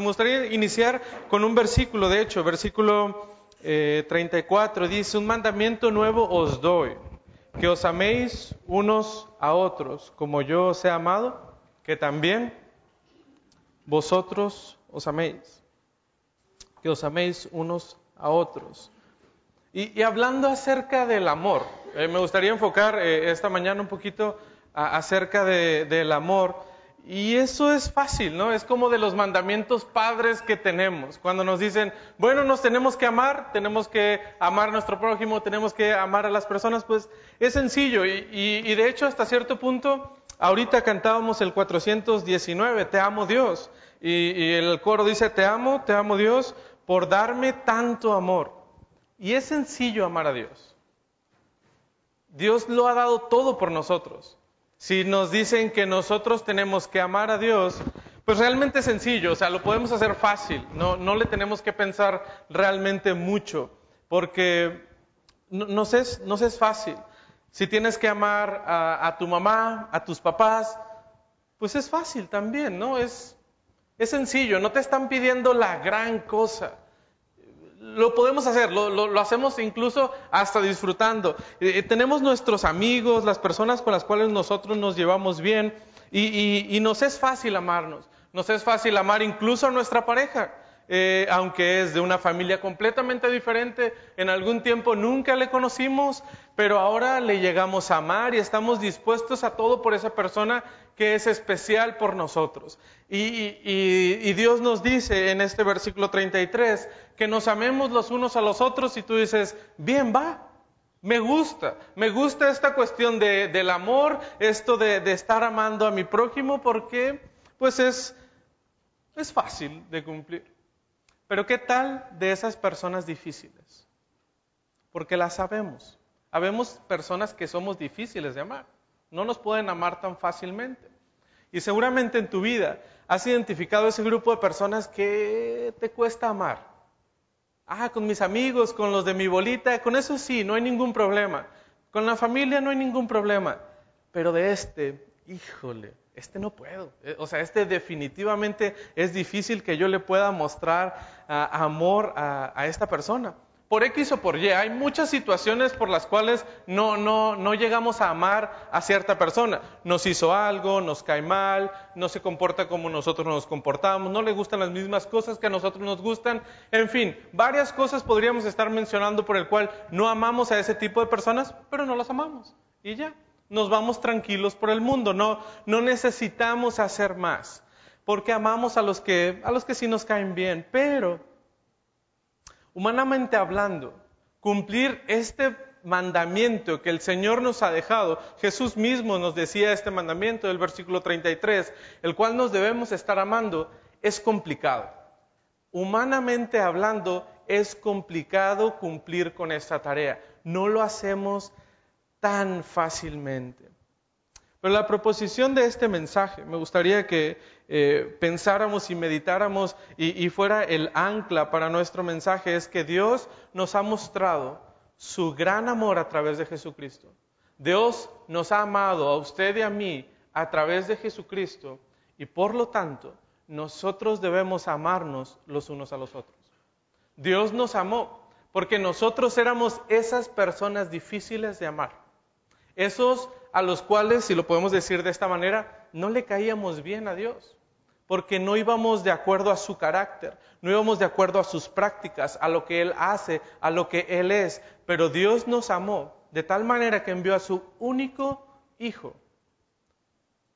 Me gustaría iniciar con un versículo, de hecho, versículo 34, eh, dice, un mandamiento nuevo os doy, que os améis unos a otros, como yo os he amado, que también vosotros os améis, que os améis unos a otros. Y, hablando acerca del amor, eh, me gustaría enfocar eh, esta mañana un poquito acerca del amor. Y eso es fácil, ¿no? Es como de los mandamientos padres que tenemos. Cuando nos dicen, bueno, nos tenemos que amar, tenemos que amar a nuestro prójimo, tenemos que amar a las personas, pues es sencillo. Y, de hecho, hasta cierto punto, ahorita cantábamos el 419, Te amo Dios. Y, y el coro dice, Te amo, te amo Dios, por darme tanto amor. Y es sencillo amar a Dios. Dios lo ha dado todo por nosotros. Si nos dicen que nosotros tenemos que amar a Dios, pues realmente es sencillo, o sea, lo podemos hacer fácil, no, no le tenemos que pensar realmente mucho, porque no, es, no es fácil. Si tienes que amar a, a, tu mamá, a tus papás, pues es fácil también, ¿no? Es, es sencillo, no te están pidiendo la gran cosa lo podemos hacer, lo, hacemos incluso hasta disfrutando. Eh, eh, tenemos nuestros amigos, las personas con las cuales nosotros nos llevamos bien y, nos es fácil amarnos, nos es fácil amar incluso a nuestra pareja. Eh, aunque es de una familia completamente diferente, en algún tiempo nunca le conocimos, pero ahora le llegamos a amar y estamos dispuestos a todo por esa persona que es especial por nosotros. Y, Dios nos dice en este versículo 33 que nos amemos los unos a los otros y tú dices, bien va, me gusta, me gusta esta cuestión del amor, esto de, de, estar amando a mi prójimo porque pues es, es fácil de cumplir. Pero ¿qué tal de esas personas difíciles? Porque las sabemos. Habemos personas que somos difíciles de amar. No nos pueden amar tan fácilmente. Y seguramente en tu vida has identificado ese grupo de personas que te cuesta amar. Ah, con mis amigos, con los de mi bolita, con eso sí, no hay ningún problema. Con la familia no hay ningún problema. Pero de este, híjole, este no puedo. Eh, o sea, este definitivamente es difícil que yo le pueda mostrar ah, amor a esta persona por X o por Y. Hay muchas situaciones por las cuales no, no, no llegamos a amar a cierta persona. Nos hizo algo, nos cae mal, no se comporta como nosotros nos comportamos, no le gustan las mismas cosas que a nosotros nos gustan. En fin, varias cosas podríamos estar mencionando por el cual no amamos a ese tipo de personas, pero no las amamos. Y ya, nos vamos tranquilos por el mundo. No, no necesitamos hacer más, porque amamos a los que, a los que sí nos caen bien, pero humanamente hablando, cumplir este mandamiento que el Señor nos ha dejado, Jesús mismo nos decía este mandamiento del versículo 33, el cual nos debemos estar amando, es complicado. Humanamente hablando, es complicado cumplir con esta tarea. No lo hacemos tan fácilmente. Pero la proposición de este mensaje, me gustaría que eh, pensáramos y meditáramos y, fuera el ancla para nuestro mensaje, es que Dios nos ha mostrado su gran amor a través de Jesucristo. Dios nos ha amado a usted y a mí a través de Jesucristo y por lo tanto nosotros debemos amarnos los unos a los otros. Dios nos amó porque nosotros éramos esas personas difíciles de amar. Esos a los cuales, si lo podemos decir de esta manera, no le caíamos bien a Dios, porque no íbamos de acuerdo a su carácter, no íbamos de acuerdo a sus prácticas, a lo que Él hace, a lo que Él es, pero Dios nos amó de tal manera que envió a su único Hijo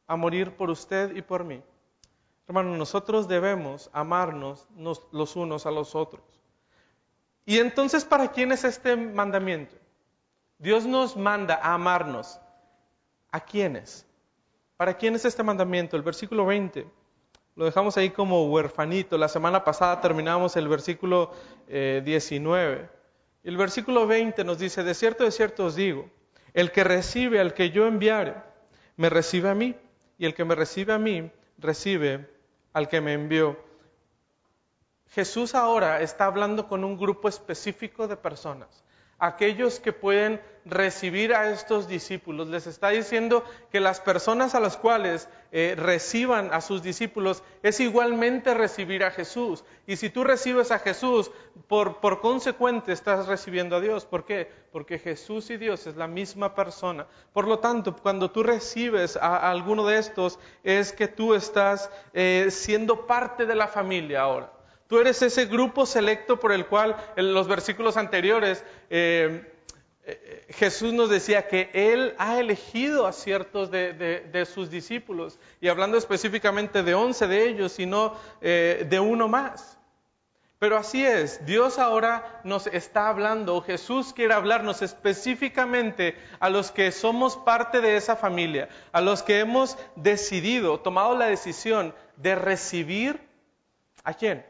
a morir por usted y por mí. Hermano, nosotros debemos amarnos los unos a los otros. Y entonces, ¿para quién es este mandamiento? Dios nos manda a amarnos ¿A quiénes? ¿Para quién es este mandamiento? El versículo 20. Lo dejamos ahí como huerfanito. La semana pasada terminamos el versículo 19. Eh, el versículo 20 nos dice, de cierto, de cierto os digo, el que recibe al que yo enviare, me recibe a mí, y el que me recibe a mí, recibe al que me envió. Jesús ahora está hablando con un grupo específico de personas aquellos que pueden recibir a estos discípulos. Les está diciendo que las personas a las cuales eh, reciban a sus discípulos es igualmente recibir a Jesús. Y si tú recibes a Jesús, por, por consecuente estás recibiendo a Dios. ¿Por qué? Porque Jesús y Dios es la misma persona. Por lo tanto, cuando tú recibes a, alguno de estos, es que tú estás eh, siendo parte de la familia ahora. Tú eres ese grupo selecto por el cual en los versículos anteriores eh, eh, Jesús nos decía que Él ha elegido a ciertos de, sus discípulos, y hablando específicamente de once de ellos y no eh, de uno más. Pero así es, Dios ahora nos está hablando, Jesús quiere hablarnos específicamente a los que somos parte de esa familia, a los que hemos decidido, tomado la decisión de recibir a quién?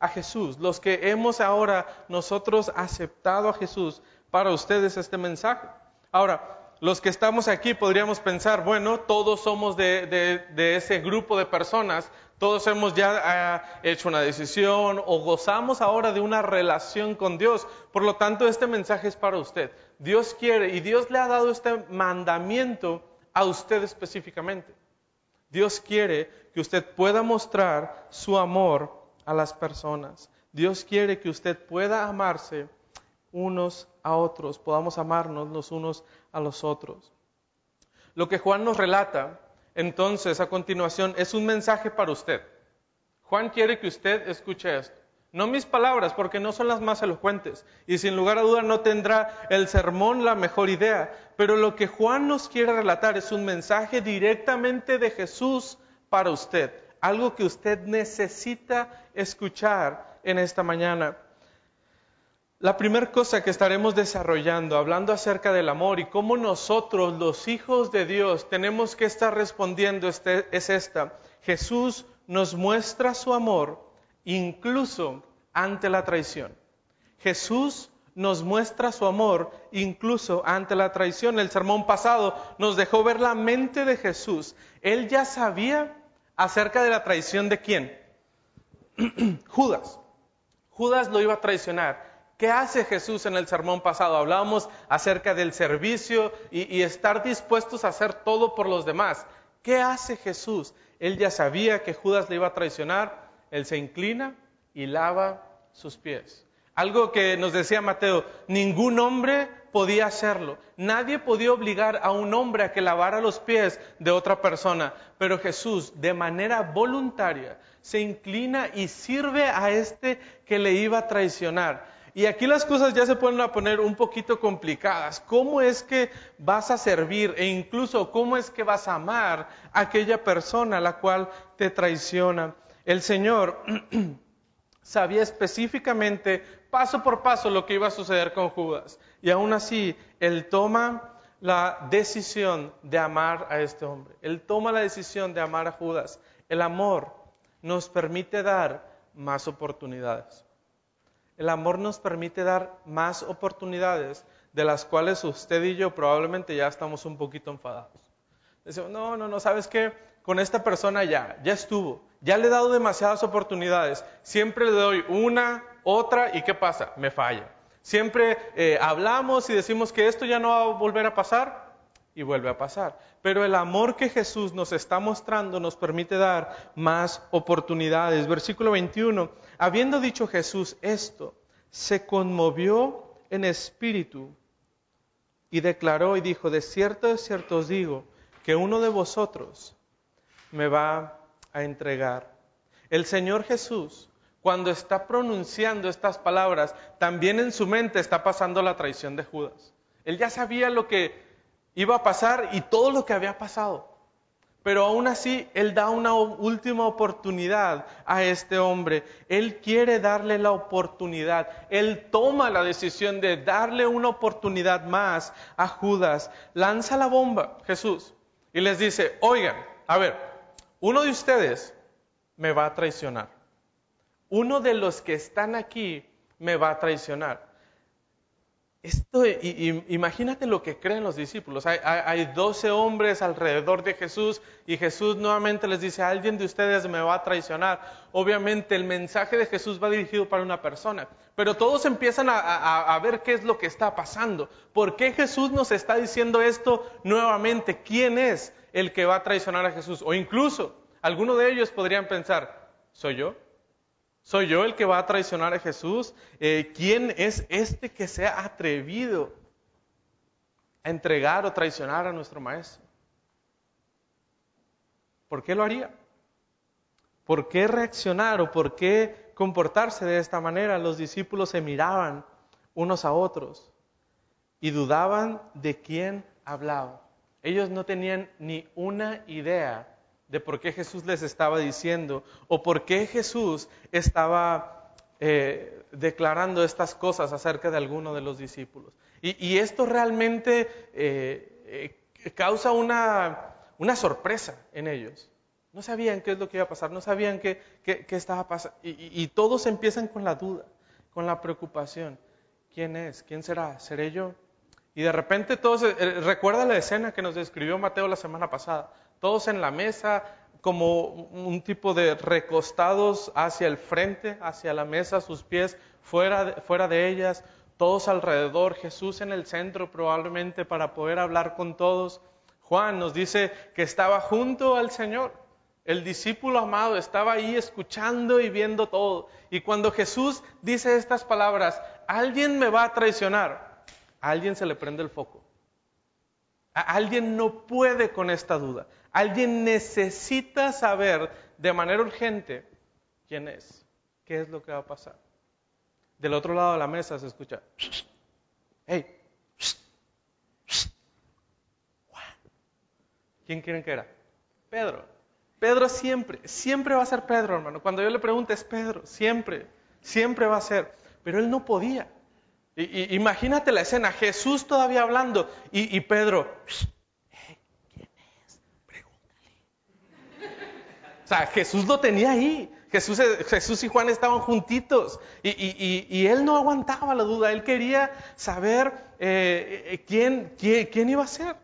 A Jesús, los que hemos ahora nosotros aceptado a Jesús, para ustedes este mensaje. Ahora, los que estamos aquí podríamos pensar, bueno, todos somos de, ese grupo de personas, todos hemos ya ah, hecho una decisión o gozamos ahora de una relación con Dios. Por lo tanto, este mensaje es para usted. Dios quiere y Dios le ha dado este mandamiento a usted específicamente. Dios quiere que usted pueda mostrar su amor a las personas. Dios quiere que usted pueda amarse unos a otros, podamos amarnos los unos a los otros. Lo que Juan nos relata, entonces, a continuación, es un mensaje para usted. Juan quiere que usted escuche esto. No mis palabras, porque no son las más elocuentes, y sin lugar a duda no tendrá el sermón la mejor idea, pero lo que Juan nos quiere relatar es un mensaje directamente de Jesús para usted algo que usted necesita escuchar en esta mañana. La primera cosa que estaremos desarrollando, hablando acerca del amor y cómo nosotros, los hijos de Dios, tenemos que estar respondiendo este, es esta. Jesús nos muestra su amor incluso ante la traición. Jesús nos muestra su amor incluso ante la traición. El sermón pasado nos dejó ver la mente de Jesús. Él ya sabía acerca de la traición de quién? Judas. Judas lo iba a traicionar. ¿Qué hace Jesús en el sermón pasado? Hablábamos acerca del servicio y, estar dispuestos a hacer todo por los demás. ¿Qué hace Jesús? Él ya sabía que Judas le iba a traicionar. Él se inclina y lava sus pies. Algo que nos decía Mateo, ningún hombre podía hacerlo. Nadie podía obligar a un hombre a que lavara los pies de otra persona, pero Jesús de manera voluntaria se inclina y sirve a este que le iba a traicionar. Y aquí las cosas ya se pueden poner un poquito complicadas. ¿Cómo es que vas a servir e incluso cómo es que vas a amar a aquella persona a la cual te traiciona? El Señor sabía específicamente, paso por paso, lo que iba a suceder con Judas. Y aún así, él toma la decisión de amar a este hombre. Él toma la decisión de amar a Judas. El amor nos permite dar más oportunidades. El amor nos permite dar más oportunidades de las cuales usted y yo probablemente ya estamos un poquito enfadados. Decimos, no, no, no, ¿sabes qué? Con esta persona ya, ya estuvo, ya le he dado demasiadas oportunidades, siempre le doy una, otra y ¿qué pasa? Me falla. Siempre eh, hablamos y decimos que esto ya no va a volver a pasar y vuelve a pasar. Pero el amor que Jesús nos está mostrando nos permite dar más oportunidades. Versículo 21. Habiendo dicho Jesús esto, se conmovió en espíritu y declaró y dijo, de cierto, de cierto os digo, que uno de vosotros me va a entregar. El Señor Jesús cuando está pronunciando estas palabras, también en su mente está pasando la traición de Judas. Él ya sabía lo que iba a pasar y todo lo que había pasado. Pero aún así, Él da una última oportunidad a este hombre. Él quiere darle la oportunidad. Él toma la decisión de darle una oportunidad más a Judas. Lanza la bomba, Jesús, y les dice, oigan, a ver, uno de ustedes me va a traicionar uno de los que están aquí me va a traicionar. esto, imagínate lo que creen los discípulos. Hay, hay, 12 hombres alrededor de Jesús y Jesús nuevamente les dice, alguien de ustedes me va a traicionar. Obviamente el mensaje de Jesús va dirigido para una persona, pero todos empiezan a, ver qué es lo que está pasando. ¿Por qué Jesús nos está diciendo esto nuevamente? ¿Quién es el que va a traicionar a Jesús? O incluso, alguno de ellos podrían pensar, ¿soy yo? ¿Soy yo el que va a traicionar a Jesús? Eh, ¿Quién es este que se ha atrevido a entregar o traicionar a nuestro Maestro? ¿Por qué lo haría? ¿Por qué reaccionar o por qué comportarse de esta manera? Los discípulos se miraban unos a otros y dudaban de quién hablaba. Ellos no tenían ni una idea de por qué Jesús les estaba diciendo o por qué Jesús estaba eh, declarando estas cosas acerca de alguno de los discípulos. Y, esto realmente eh, eh, causa una, sorpresa en ellos. No sabían qué es lo que iba a pasar, no sabían qué, estaba pasando. Y, todos empiezan con la duda, con la preocupación. ¿Quién es? ¿Quién será? ¿Seré yo? Y de repente todos, recuerda la escena que nos describió Mateo la semana pasada todos en la mesa, como un tipo de recostados hacia el frente, hacia la mesa, sus pies fuera de, ellas, todos alrededor, Jesús en el centro probablemente para poder hablar con todos. Juan nos dice que estaba junto al Señor. El discípulo amado estaba ahí escuchando y viendo todo. Y cuando Jesús dice estas palabras, alguien me va a traicionar, alguien se le prende el foco. Alguien no puede con esta duda. Alguien necesita saber de manera urgente quién es, qué es lo que va a pasar. Del otro lado de la mesa se escucha, hey, ¿quién quieren que era? Pedro. Pedro siempre, siempre va a ser Pedro, hermano. Cuando yo le pregunto es Pedro, siempre, siempre va a ser. Pero él no podía. Imagínate la escena, Jesús todavía hablando y, Pedro, O sea, Jesús lo tenía ahí. Jesús, Jesús y Juan estaban juntitos y, él no aguantaba la duda, él quería saber eh, eh, quién, quién, iba a ser.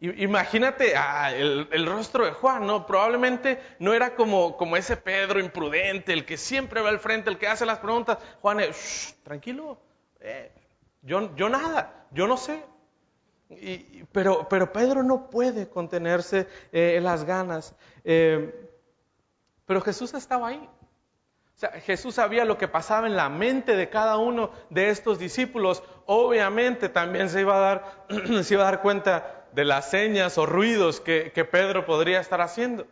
Imagínate ah, el, rostro de Juan, ¿no? Probablemente no era como, como ese Pedro imprudente, el que siempre va al frente, el que hace las preguntas. Juan, es, tranquilo, eh, yo, yo nada, yo no sé. pero, pero Pedro no puede contenerse en las ganas. Pero Jesús estaba ahí. O sea, Jesús sabía lo que pasaba en la mente de cada uno de estos discípulos. Obviamente también se iba a dar, se iba a dar cuenta de las señas o ruidos que, Pedro podría estar haciendo.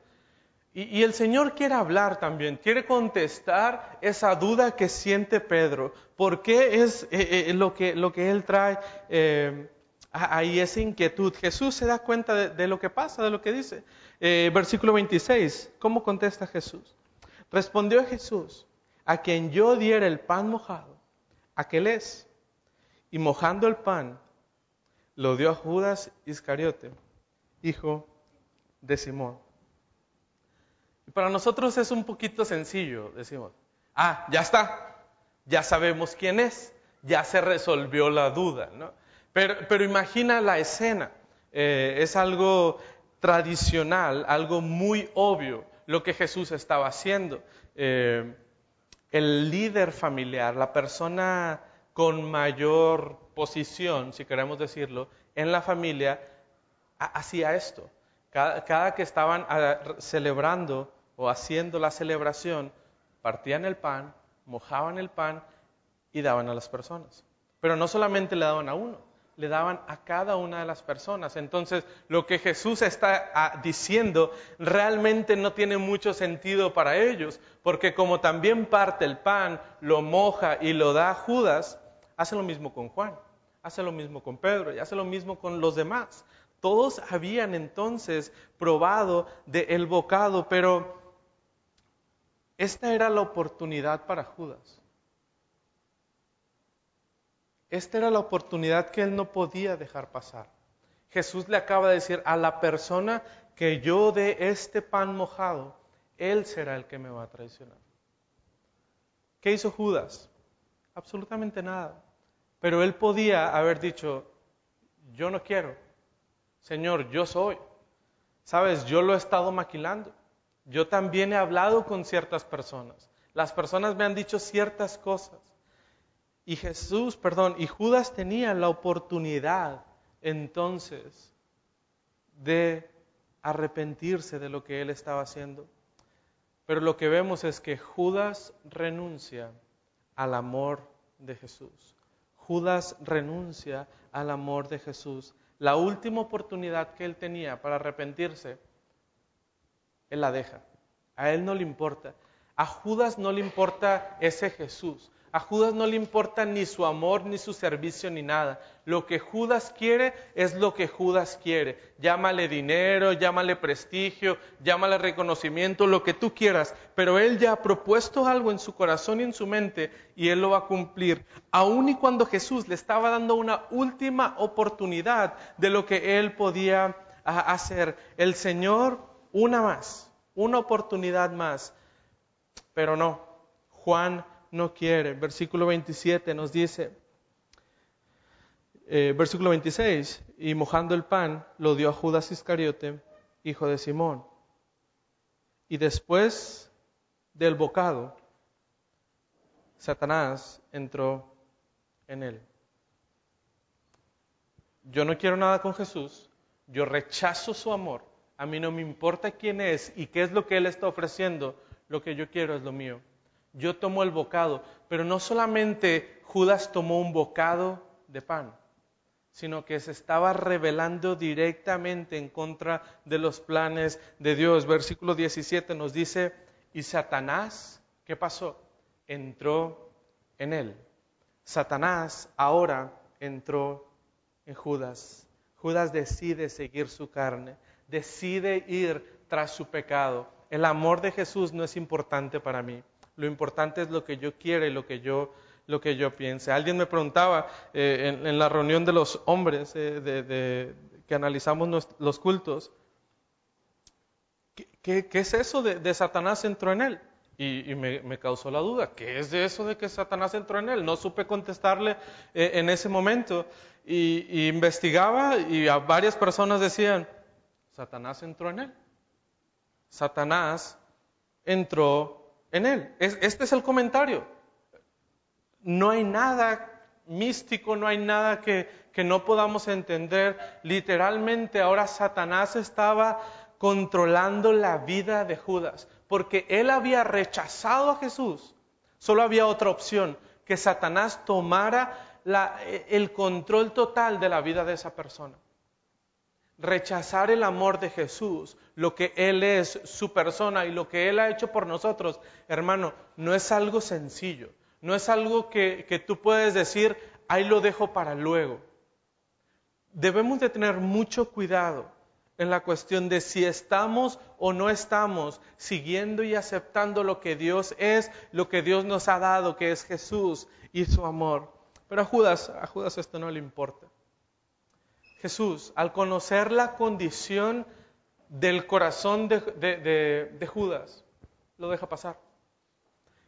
Y, el Señor quiere hablar también, quiere contestar esa duda que siente Pedro. ¿Por qué es eh, eh, lo, que, él trae eh, ahí, esa inquietud? Jesús se da cuenta de lo que pasa, de lo que dice. Versículo 26, ¿cómo contesta Jesús? Respondió Jesús, a quien yo diera el pan mojado, aquel es. Y mojando el pan, lo dio a Judas Iscariote, hijo de Simón. Para nosotros es un poquito sencillo, decimos, ah, ya está, ya sabemos quién es, ya se resolvió la duda, ¿no? Pero, imagina la escena, eh, es algo tradicional, algo muy obvio, lo que Jesús estaba haciendo. Eh, el líder familiar, la persona con mayor posición, si queremos decirlo, en la familia, hacía esto. Cada, que estaban ah, celebrando o haciendo la celebración, partían el pan, mojaban el pan y daban a las personas. Pero no solamente le daban a uno, le daban a cada una de las personas. Entonces, lo que Jesús está ah, diciendo realmente no tiene mucho sentido para ellos, porque como también parte el pan, lo moja y lo da a Judas, hace lo mismo con Juan, hace lo mismo con Pedro y hace lo mismo con los demás. Todos habían entonces probado del bocado, pero esta era la oportunidad para Judas. Esta era la oportunidad que él no podía dejar pasar. Jesús le acaba de decir a la persona que yo dé este pan mojado, él será el que me va a traicionar. ¿Qué hizo Judas? Absolutamente nada. Pero él podía haber dicho, yo no quiero, Señor, yo soy. Sabes, yo lo he estado maquilando. Yo también he hablado con ciertas personas. Las personas me han dicho ciertas cosas. Y Jesús, perdón, y Judas tenía la oportunidad entonces de arrepentirse de lo que él estaba haciendo. Pero lo que vemos es que Judas renuncia al amor de Jesús. Judas renuncia al amor de Jesús. La última oportunidad que él tenía para arrepentirse, él la deja. A él no le importa. A Judas no le importa ese Jesús. A Judas no le importa ni su amor, ni su servicio, ni nada. Lo que Judas quiere es lo que Judas quiere. Llámale dinero, llámale prestigio, llámale reconocimiento, lo que tú quieras. Pero él ya ha propuesto algo en su corazón y en su mente y él lo va a cumplir. Aun y cuando Jesús le estaba dando una última oportunidad de lo que él podía ah, hacer. El Señor, una más, una oportunidad más. Pero no, Juan no quiere. Versículo 27 nos dice, eh, versículo 26, y mojando el pan lo dio a Judas Iscariote, hijo de Simón. Y después del bocado, Satanás entró en él. Yo no quiero nada con Jesús, yo rechazo su amor, a mí no me importa quién es y qué es lo que Él está ofreciendo, lo que yo quiero es lo mío yo tomo el bocado, pero no solamente Judas tomó un bocado de pan, sino que se estaba rebelando directamente en contra de los planes de Dios. Versículo 17 nos dice, y Satanás, ¿qué pasó? Entró en él. Satanás ahora entró en Judas. Judas decide seguir su carne, decide ir tras su pecado. El amor de Jesús no es importante para mí. Lo importante es lo que yo quiero y lo que yo, lo que yo piense. Alguien me preguntaba eh, en, la reunión de los hombres eh, de, que analizamos los cultos, ¿qué, es eso de, Satanás entró en él? Y, me, causó la duda, ¿qué es de eso de que Satanás entró en él? No supe contestarle eh, en ese momento. Y, investigaba y a varias personas decían, Satanás entró en él. Satanás entró en él. este es el comentario. No hay nada místico, no hay nada que, que no podamos entender. Literalmente ahora Satanás estaba controlando la vida de Judas, porque él había rechazado a Jesús. Solo había otra opción, que Satanás tomara la, el control total de la vida de esa persona rechazar el amor de Jesús, lo que Él es, su persona y lo que Él ha hecho por nosotros, hermano, no es algo sencillo, no es algo que, tú puedes decir, ahí lo dejo para luego. Debemos de tener mucho cuidado en la cuestión de si estamos o no estamos siguiendo y aceptando lo que Dios es, lo que Dios nos ha dado, que es Jesús y su amor. Pero a Judas, a Judas esto no le importa. Jesús, al conocer la condición del corazón de, Judas, lo deja pasar.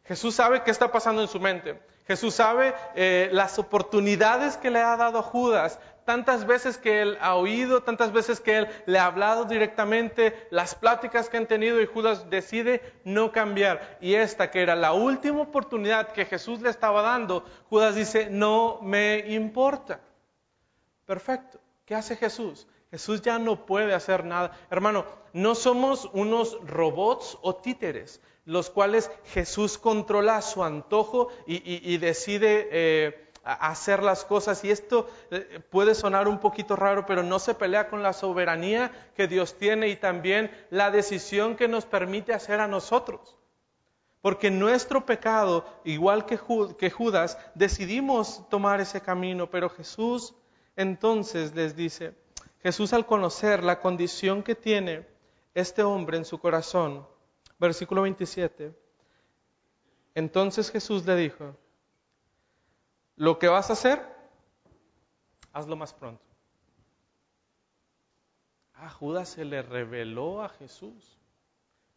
Jesús sabe qué está pasando en su mente. Jesús sabe eh, las oportunidades que le ha dado a Judas, tantas veces que él ha oído, tantas veces que él le ha hablado directamente, las pláticas que han tenido y Judas decide no cambiar. Y esta que era la última oportunidad que Jesús le estaba dando, Judas dice, no me importa. Perfecto. ¿Qué hace Jesús? Jesús ya no puede hacer nada. Hermano, no somos unos robots o títeres, los cuales Jesús controla a su antojo y, decide eh, hacer las cosas. Y esto eh, puede sonar un poquito raro, pero no se pelea con la soberanía que Dios tiene y también la decisión que nos permite hacer a nosotros. Porque nuestro pecado, igual que Judas, decidimos tomar ese camino, pero Jesús entonces les dice, Jesús al conocer la condición que tiene este hombre en su corazón, versículo 27, entonces Jesús le dijo, lo que vas a hacer, hazlo más pronto. A Judas se le reveló a Jesús.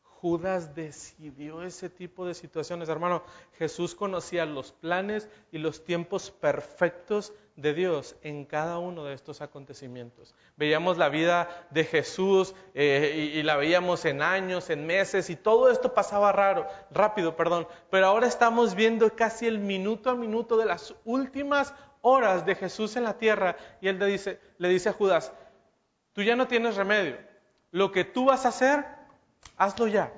Judas decidió ese tipo de situaciones. Hermano, Jesús conocía los planes y los tiempos perfectos de Dios en cada uno de estos acontecimientos. Veíamos la vida de Jesús eh, y, y, la veíamos en años, en meses, y todo esto pasaba raro, rápido, perdón. Pero ahora estamos viendo casi el minuto a minuto de las últimas horas de Jesús en la tierra. Y él le dice, le dice a Judas, tú ya no tienes remedio. Lo que tú vas a hacer, hazlo ya.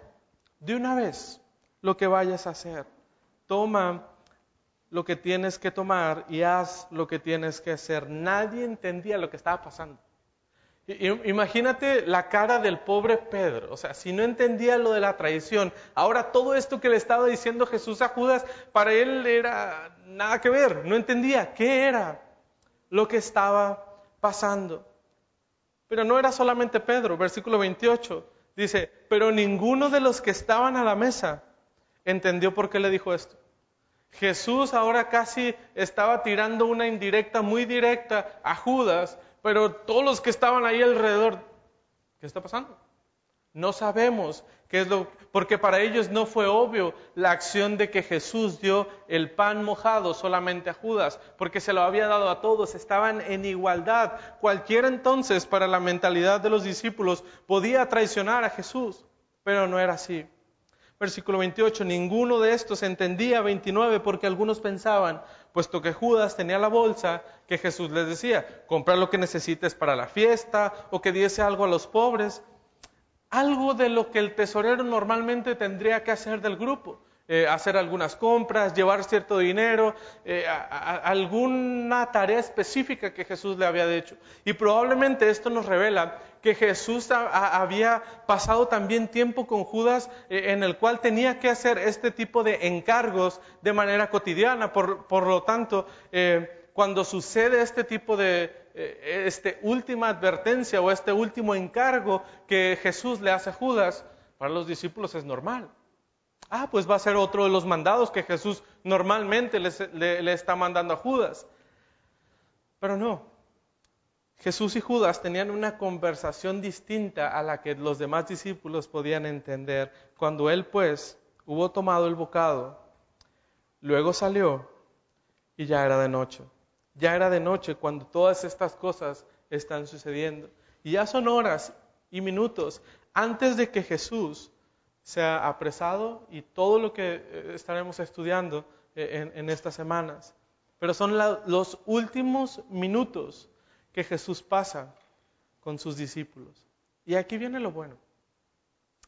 De una vez, lo que vayas a hacer. Toma lo que tienes que tomar y haz lo que tienes que hacer. Nadie entendía lo que estaba pasando. Imagínate la cara del pobre Pedro, o sea, si no entendía lo de la traición, ahora todo esto que le estaba diciendo Jesús a Judas, para él era nada que ver, no entendía qué era lo que estaba pasando. Pero no era solamente Pedro, versículo 28 dice, pero ninguno de los que estaban a la mesa entendió por qué le dijo esto. Jesús ahora casi estaba tirando una indirecta muy directa a Judas, pero todos los que estaban ahí alrededor, ¿qué está pasando? No sabemos qué es lo, porque para ellos no fue obvio la acción de que Jesús dio el pan mojado solamente a Judas, porque se lo había dado a todos, estaban en igualdad. Cualquiera entonces, para la mentalidad de los discípulos, podía traicionar a Jesús, pero no era así. Versículo 28, ninguno de estos entendía 29 porque algunos pensaban, puesto que Judas tenía la bolsa, que Jesús les decía, comprar lo que necesites para la fiesta o que diese algo a los pobres algo de lo que el tesorero normalmente tendría que hacer del grupo. Eh, hacer algunas compras, llevar cierto dinero, eh, alguna tarea específica que Jesús le había hecho. Y probablemente esto nos revela que Jesús había pasado también tiempo con Judas eh, en el cual tenía que hacer este tipo de encargos de manera cotidiana. Por, lo tanto, cuando sucede este tipo de eh, este última advertencia o este último encargo que Jesús le hace a Judas, para los discípulos es normal. Ah, pues va a ser otro de los mandados que Jesús normalmente le está mandando a Judas. Pero no, Jesús y Judas tenían una conversación distinta a la que los demás discípulos podían entender. Cuando él pues hubo tomado el bocado, luego salió y ya era de noche. Ya era de noche cuando todas estas cosas están sucediendo. Y ya son horas y minutos antes de que Jesús sea apresado y todo lo que eh, estaremos estudiando eh, en, estas semanas. Pero son los últimos minutos que Jesús pasa con sus discípulos. Y aquí viene lo bueno.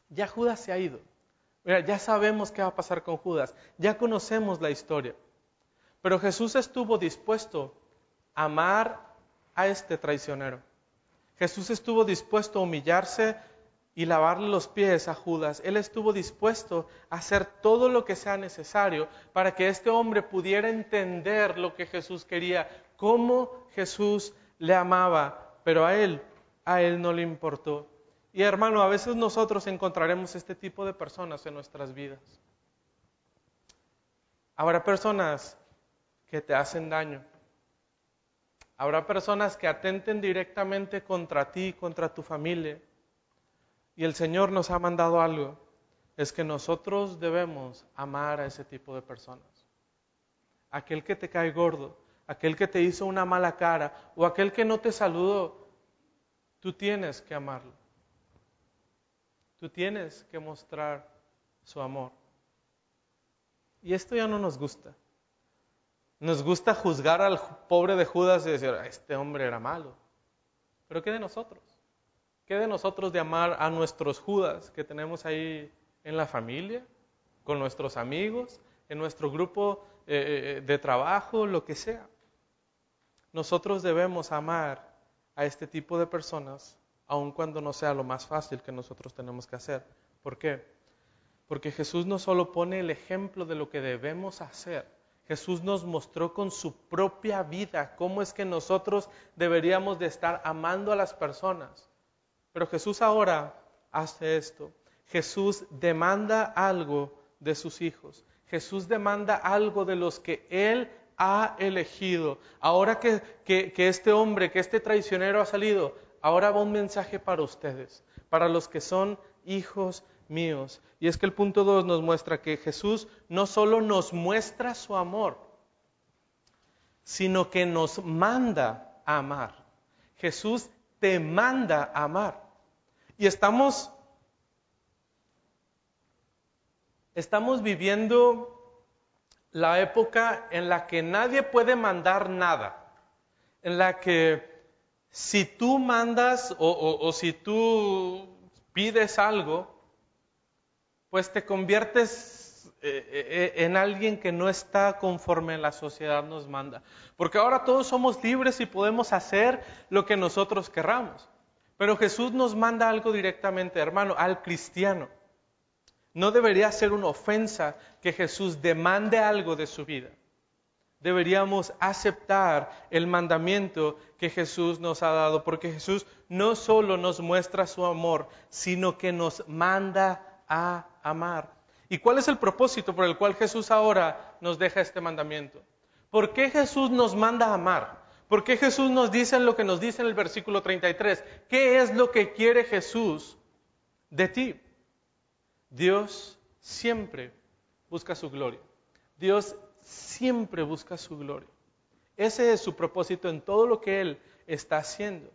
Ya Judas se ha ido. ya sabemos qué va a pasar con Judas. Ya conocemos la historia. Pero Jesús estuvo dispuesto a amar a este traicionero. Jesús estuvo dispuesto a humillarse y lavarle los pies a Judas. Él estuvo dispuesto a hacer todo lo que sea necesario para que este hombre pudiera entender lo que Jesús quería, cómo Jesús le amaba, pero a él, a él no le importó. Y hermano, a veces nosotros encontraremos este tipo de personas en nuestras vidas. Habrá personas que te hacen daño. Habrá personas que atenten directamente contra ti, contra tu familia. Y el Señor nos ha mandado algo. Es que nosotros debemos amar a ese tipo de personas. Aquel que te cae gordo, aquel que te hizo una mala cara o aquel que no te saludó, tú tienes que amarlo. Tú tienes que mostrar su amor. Y esto ya no nos gusta. Nos gusta juzgar al pobre de Judas y decir, este hombre era malo. Pero ¿qué de nosotros? ¿Qué de nosotros de amar a nuestros Judas que tenemos ahí en la familia, con nuestros amigos, en nuestro grupo eh, eh, de trabajo, lo que sea? Nosotros debemos amar a este tipo de personas, aun cuando no sea lo más fácil que nosotros tenemos que hacer. ¿Por qué? Porque Jesús no solo pone el ejemplo de lo que debemos hacer, Jesús nos mostró con su propia vida cómo es que nosotros deberíamos de estar amando a las personas. Pero Jesús ahora hace esto. Jesús demanda algo de sus hijos. Jesús demanda algo de los que Él ha elegido. Ahora que, que, este hombre, que este traicionero ha salido, ahora va un mensaje para ustedes, para los que son hijos míos. Y es que el punto 2 nos muestra que Jesús no solo nos muestra su amor, sino que nos manda a amar. Jesús te manda a amar. Y estamos estamos viviendo la época en la que nadie puede mandar nada, en la que si tú mandas o, si tú pides algo, pues te conviertes eh, eh, en alguien que no está conforme la sociedad nos manda. Porque ahora todos somos libres y podemos hacer lo que nosotros querramos. Pero Jesús nos manda algo directamente, hermano, al cristiano. No debería ser una ofensa que Jesús demande algo de su vida. Deberíamos aceptar el mandamiento que Jesús nos ha dado, porque Jesús no solo nos muestra su amor, sino que nos manda a amar. ¿Y cuál es el propósito por el cual Jesús ahora nos deja este mandamiento? ¿Por qué Jesús nos manda a amar? ¿Por qué Jesús nos dice lo que nos dice en el versículo 33? ¿Qué es lo que quiere Jesús de ti? Dios siempre busca su gloria. Dios siempre busca su gloria. Ese es su propósito en todo lo que Él está haciendo.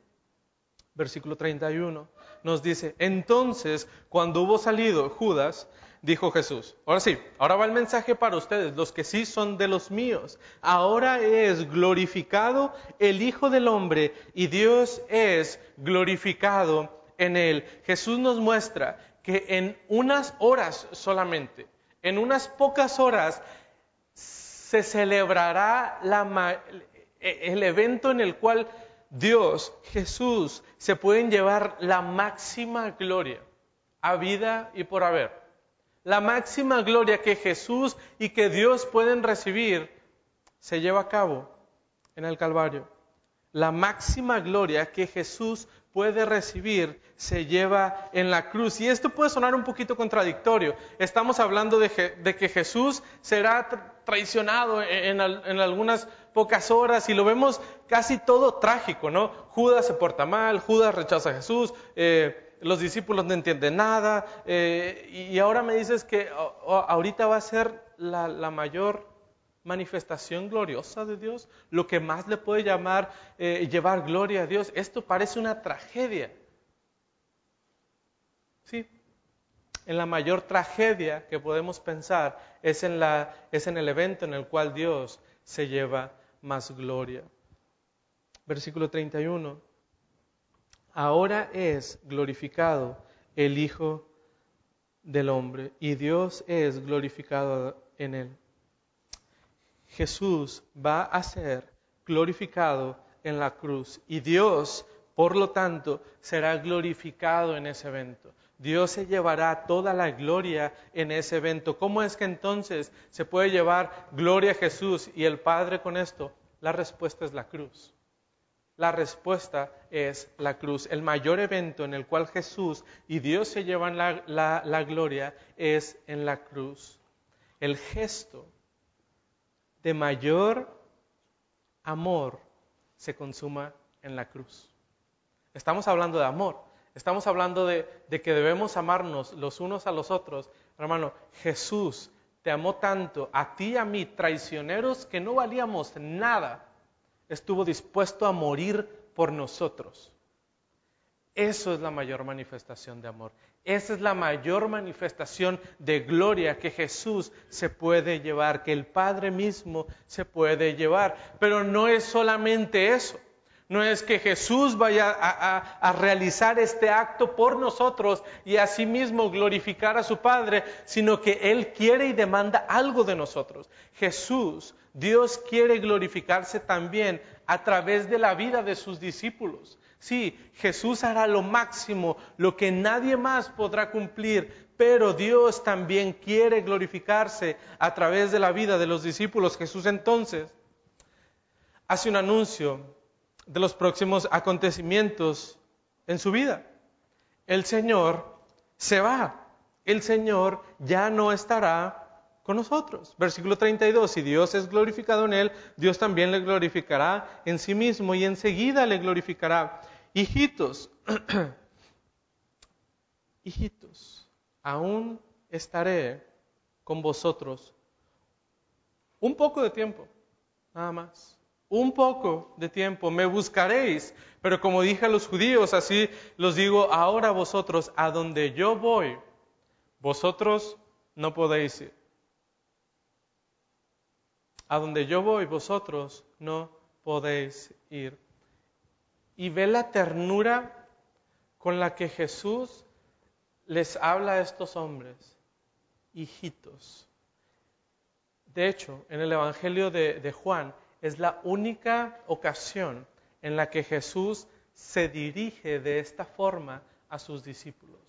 Versículo 31 nos dice, entonces cuando hubo salido Judas, dijo Jesús, ahora sí, ahora va el mensaje para ustedes, los que sí son de los míos. Ahora es glorificado el Hijo del Hombre y Dios es glorificado en él. Jesús nos muestra que en unas horas solamente, en unas pocas horas, se celebrará el evento en el cual Dios, Jesús, se pueden llevar la máxima gloria a vida y por haber. La máxima gloria que Jesús y que Dios pueden recibir se lleva a cabo en el Calvario. La máxima gloria que Jesús puede recibir se lleva en la cruz. Y esto puede sonar un poquito contradictorio. Estamos hablando de, que Jesús será traicionado en, algunas pocas horas y lo vemos casi todo trágico, ¿no? Judas se porta mal, Judas rechaza a Jesús, eh, los discípulos no entienden nada eh, y ahora me dices que ahorita va a ser la mayor manifestación gloriosa de Dios, lo que más le puede llamar eh, llevar gloria a Dios. Esto parece una tragedia. Sí, en la mayor tragedia que podemos pensar es en, la, es en el evento en el cual Dios se lleva más gloria. Versículo 31. Ahora es glorificado el Hijo del Hombre y Dios es glorificado en él. Jesús va a ser glorificado en la cruz y Dios, por lo tanto, será glorificado en ese evento. Dios se llevará toda la gloria en ese evento. ¿Cómo es que entonces se puede llevar gloria a Jesús y el Padre con esto? La respuesta es la cruz. La respuesta es la cruz. El mayor evento en el cual Jesús y Dios se llevan la, la gloria es en la cruz. El gesto de mayor amor se consuma en la cruz. Estamos hablando de amor, estamos hablando de, que debemos amarnos los unos a los otros. Hermano, Jesús te amó tanto, a ti y a mí, traicioneros que no valíamos nada, estuvo dispuesto a morir por nosotros. Eso es la mayor manifestación de amor. Esa es la mayor manifestación de gloria que Jesús se puede llevar, que el Padre mismo se puede llevar. Pero no es solamente eso. No es que Jesús vaya a, realizar este acto por nosotros y asimismo glorificar a su Padre, sino que Él quiere y demanda algo de nosotros. Jesús, Dios quiere glorificarse también a través de la vida de sus discípulos. Sí, Jesús hará lo máximo, lo que nadie más podrá cumplir, pero Dios también quiere glorificarse a través de la vida de los discípulos. Jesús entonces hace un anuncio de los próximos acontecimientos en su vida. El Señor se va, el Señor ya no estará con nosotros. Versículo 32, si Dios es glorificado en él, Dios también le glorificará en sí mismo y enseguida le glorificará hijitos, hijitos, aún estaré con vosotros un poco de tiempo, nada más. Un poco de tiempo, me buscaréis, pero como dije a los judíos, así los digo ahora vosotros, a donde yo voy, vosotros no podéis ir. A donde yo voy, vosotros no podéis ir. Y ve la ternura con la que Jesús les habla a estos hombres, hijitos. De hecho, en el Evangelio de, Juan es la única ocasión en la que Jesús se dirige de esta forma a sus discípulos.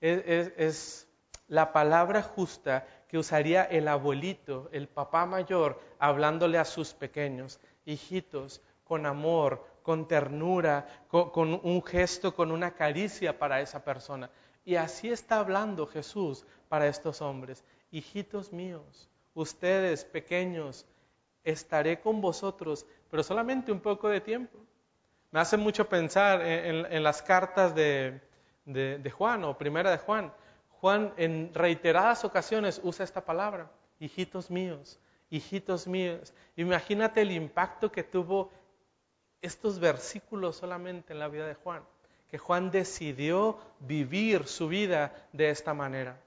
es, la palabra justa que usaría el abuelito, el papá mayor, hablándole a sus pequeños, hijitos, con amor, con ternura, con, un gesto, con una caricia para esa persona. Y así está hablando Jesús para estos hombres. Hijitos míos, ustedes pequeños, estaré con vosotros, pero solamente un poco de tiempo. Me hace mucho pensar en, las cartas de, de Juan o primera de Juan. Juan en reiteradas ocasiones usa esta palabra, hijitos míos, hijitos míos. Imagínate el impacto que tuvo estos versículos solamente en la vida de Juan, que Juan decidió vivir su vida de esta manera.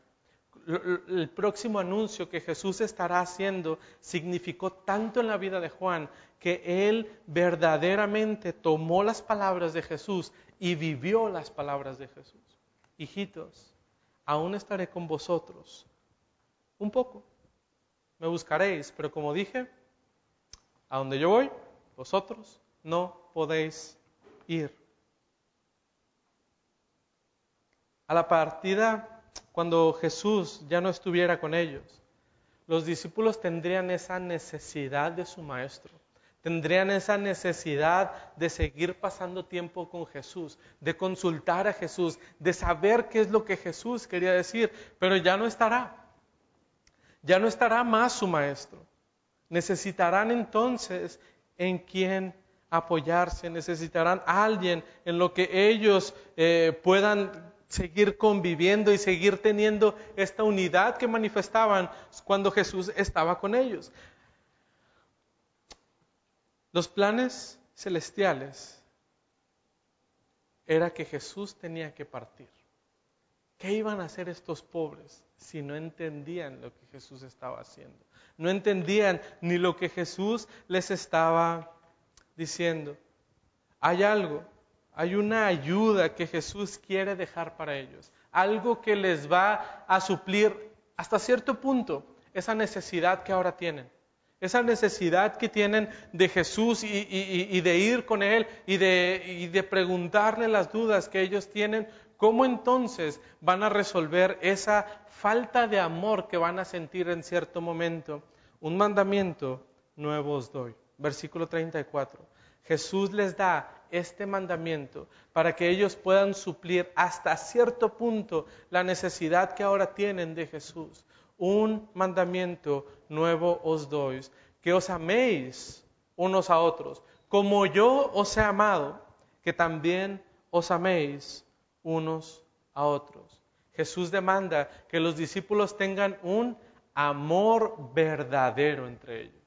El próximo anuncio que Jesús estará haciendo significó tanto en la vida de Juan que él verdaderamente tomó las palabras de Jesús y vivió las palabras de Jesús. Hijitos, aún estaré con vosotros. Un poco. Me buscaréis, pero como dije, a donde yo voy, vosotros no podéis ir. A la partida, cuando Jesús ya no estuviera con ellos, los discípulos tendrían esa necesidad de su maestro tendrían esa necesidad de seguir pasando tiempo con Jesús, de consultar a Jesús, de saber qué es lo que Jesús quería decir, pero ya no estará. Ya no estará más su maestro. Necesitarán entonces en quien apoyarse, necesitarán a alguien en lo que ellos eh, puedan seguir conviviendo y seguir teniendo esta unidad que manifestaban cuando Jesús estaba con ellos. Los planes celestiales era que Jesús tenía que partir. ¿Qué iban a hacer estos pobres si no entendían lo que Jesús estaba haciendo? No entendían ni lo que Jesús les estaba diciendo. Hay algo, hay una ayuda que Jesús quiere dejar para ellos, algo que les va a suplir hasta cierto punto esa necesidad que ahora tienen esa necesidad que tienen de Jesús y, de ir con Él y de, de preguntarle las dudas que ellos tienen, ¿cómo entonces van a resolver esa falta de amor que van a sentir en cierto momento? Un mandamiento nuevo os doy. Versículo 34. Jesús les da este mandamiento para que ellos puedan suplir hasta cierto punto la necesidad que ahora tienen de Jesús un mandamiento nuevo os doy, que os améis unos a otros, como yo os he amado, que también os améis unos a otros. Jesús demanda que los discípulos tengan un amor verdadero entre ellos.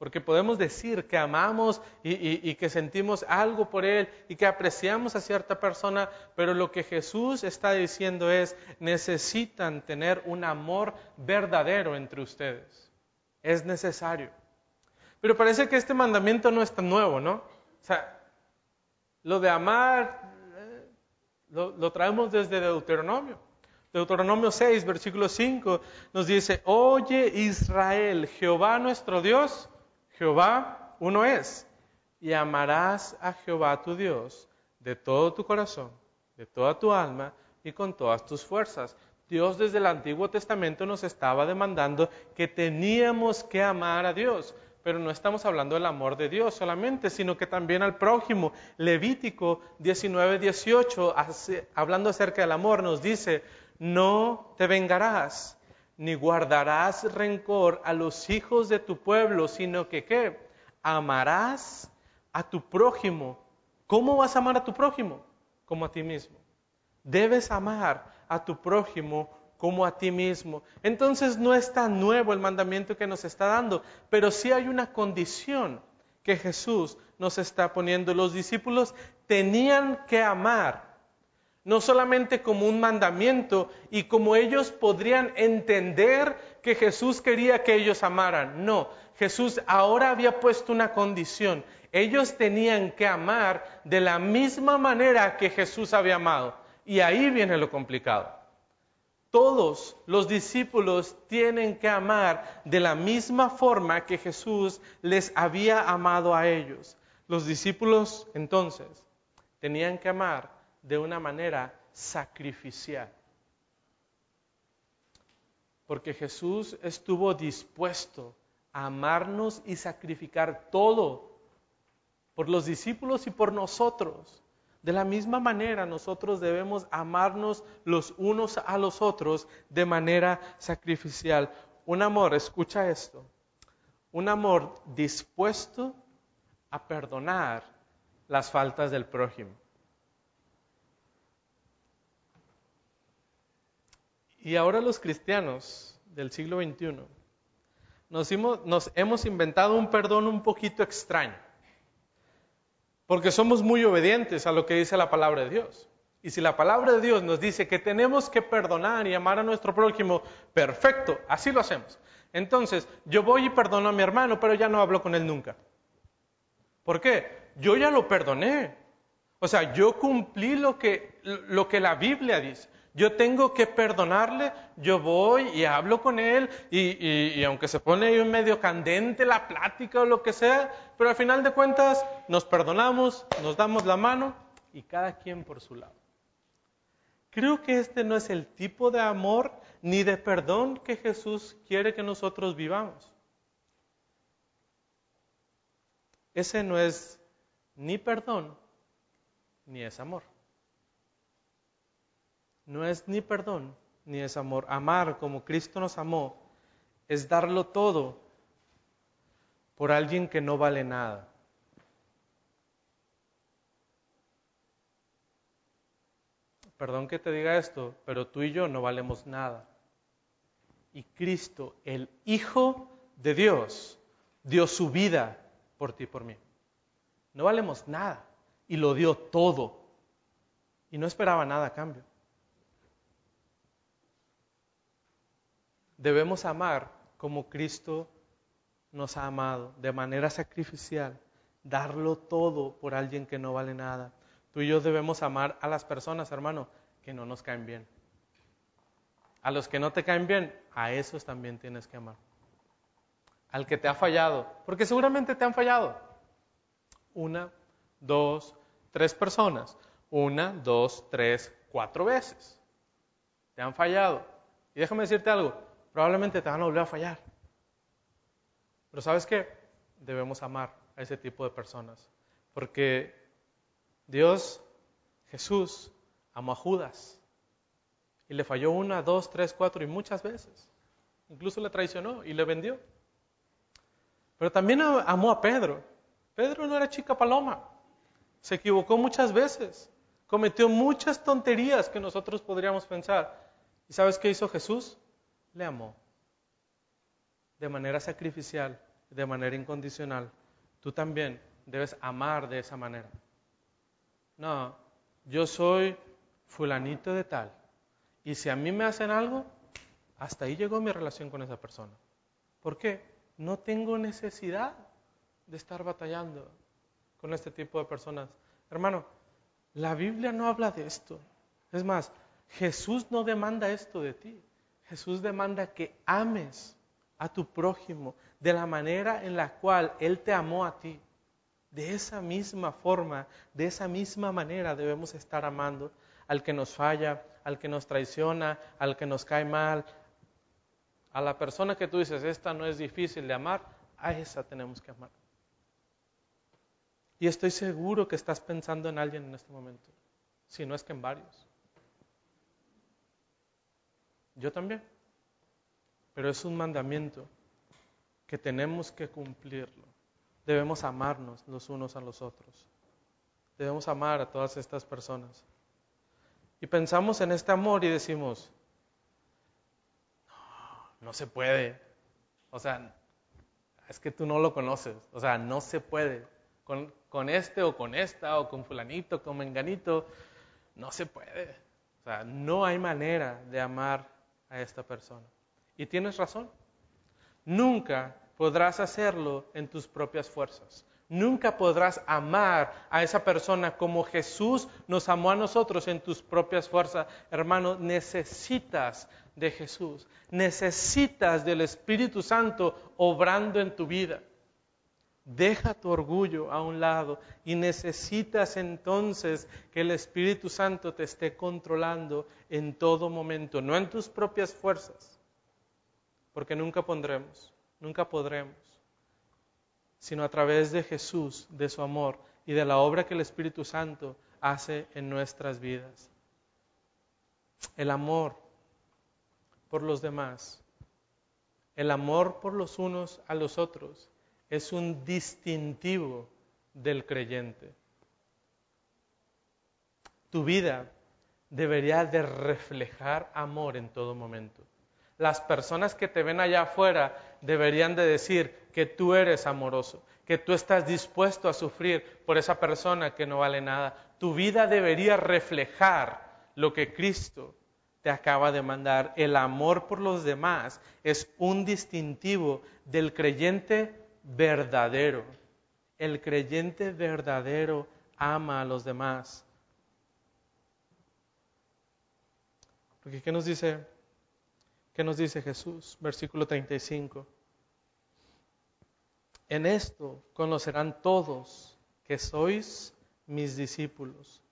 Porque podemos decir que amamos y, que sentimos algo por Él y que apreciamos a cierta persona, pero lo que Jesús está diciendo es, necesitan tener un amor verdadero entre ustedes. Es necesario. Pero parece que este mandamiento no es tan nuevo, ¿no? O sea, lo de amar eh, lo, lo traemos desde Deuteronomio. Deuteronomio 6, versículo 5 nos dice, oye Israel, Jehová nuestro Dios, Jehová uno es, y amarás a Jehová tu Dios de todo tu corazón, de toda tu alma y con todas tus fuerzas. Dios desde el Antiguo Testamento nos estaba demandando que teníamos que amar a Dios, pero no estamos hablando del amor de Dios solamente, sino que también al prójimo. Levítico 19, 18, hablando acerca del amor, nos dice, no te vengarás ni guardarás rencor a los hijos de tu pueblo, sino que ¿qué? Amarás a tu prójimo. ¿Cómo vas a amar a tu prójimo? Como a ti mismo. Debes amar a tu prójimo como a ti mismo. Entonces no es tan nuevo el mandamiento que nos está dando, pero sí hay una condición que Jesús nos está poniendo. Los discípulos tenían que amar, no solamente como un mandamiento y como ellos podrían entender que Jesús quería que ellos amaran. No, Jesús ahora había puesto una condición. Ellos tenían que amar de la misma manera que Jesús había amado. Y ahí viene lo complicado. Todos los discípulos tienen que amar de la misma forma que Jesús les había amado a ellos. Los discípulos entonces tenían que amar de una manera sacrificial. Porque Jesús estuvo dispuesto a amarnos y sacrificar todo por los discípulos y por nosotros. De la misma manera, nosotros debemos amarnos los unos a los otros de manera sacrificial. Un amor, escucha esto, un amor dispuesto a perdonar las faltas del prójimo. Y ahora los cristianos del siglo XXI nos, hemos inventado un perdón un poquito extraño. Porque somos muy obedientes a lo que dice la palabra de Dios. Y si la palabra de Dios nos dice que tenemos que perdonar y amar a nuestro prójimo, perfecto, así lo hacemos. Entonces, yo voy y perdono a mi hermano, pero ya no hablo con él nunca. ¿Por qué? Yo ya lo perdoné. O sea, yo cumplí lo que, lo que la Biblia dice. Yo tengo que perdonarle, yo voy y hablo con él y, aunque se pone ahí un medio candente la plática o lo que sea, pero al final de cuentas nos perdonamos, nos damos la mano y cada quien por su lado. Creo que este no es el tipo de amor ni de perdón que Jesús quiere que nosotros vivamos. Ese no es ni perdón ni es amor no es ni perdón ni es amor. Amar como Cristo nos amó es darlo todo por alguien que no vale nada. Perdón que te diga esto, pero tú y yo no valemos nada. Y Cristo, el Hijo de Dios, dio su vida por ti y por mí. No valemos nada. Y lo dio todo. Y no esperaba nada a cambio. Debemos amar como Cristo nos ha amado, de manera sacrificial, darlo todo por alguien que no vale nada. Tú y yo debemos amar a las personas, hermano, que no nos caen bien. A los que no te caen bien, a esos también tienes que amar. Al que te ha fallado, porque seguramente te han fallado. Una, dos, tres personas. Una, dos, tres, cuatro veces. Te han fallado. Y déjame decirte algo, probablemente te van a volver a fallar. Pero sabes qué? Debemos amar a ese tipo de personas. Porque Dios, Jesús, amó a Judas. Y le falló una, dos, tres, cuatro y muchas veces. Incluso le traicionó y le vendió. Pero también amó a Pedro. Pedro no era chica paloma. Se equivocó muchas veces. Cometió muchas tonterías que nosotros podríamos pensar. ¿Y sabes qué hizo Jesús? Le amó de manera sacrificial, de manera incondicional. Tú también debes amar de esa manera. No, yo soy fulanito de tal. Y si a mí me hacen algo, hasta ahí llegó mi relación con esa persona. ¿Por qué? No tengo necesidad de estar batallando con este tipo de personas. Hermano, la Biblia no habla de esto. Es más, Jesús no demanda esto de ti. Jesús demanda que ames a tu prójimo de la manera en la cual Él te amó a ti. De esa misma forma, de esa misma manera debemos estar amando al que nos falla, al que nos traiciona, al que nos cae mal, a la persona que tú dices, esta no es difícil de amar, a esa tenemos que amar. Y estoy seguro que estás pensando en alguien en este momento, si no es que en varios. Yo también. Pero es un mandamiento que tenemos que cumplirlo. Debemos amarnos los unos a los otros. Debemos amar a todas estas personas. Y pensamos en este amor y decimos, no, no se puede. O sea, es que tú no lo conoces. O sea, no se puede. Con, con este o con esta o con fulanito, con menganito, no se puede. O sea, no hay manera de amar a esta persona. Y tienes razón. Nunca podrás hacerlo en tus propias fuerzas. Nunca podrás amar a esa persona como Jesús nos amó a nosotros en tus propias fuerzas. Hermano, necesitas de Jesús. Necesitas del Espíritu Santo obrando en tu vida. Deja tu orgullo a un lado y necesitas entonces que el Espíritu Santo te esté controlando en todo momento, no en tus propias fuerzas, porque nunca pondremos, nunca podremos sino a través de Jesús, de su amor y de la obra que el Espíritu Santo hace en nuestras vidas. El amor por los demás, el amor por los unos a los otros, es un distintivo del creyente. Tu vida debería de reflejar amor en todo momento las personas que te ven allá afuera deberían de decir que tú eres amoroso, que tú estás dispuesto a sufrir por esa persona que no vale nada. Tu vida debería reflejar lo que Cristo te acaba de mandar. El amor por los demás es un distintivo del creyente verdadero. El creyente verdadero ama a los demás. Porque ¿qué nos dice ¿Qué nos dice Jesús? Versículo 35. En esto conocerán todos que sois mis discípulos.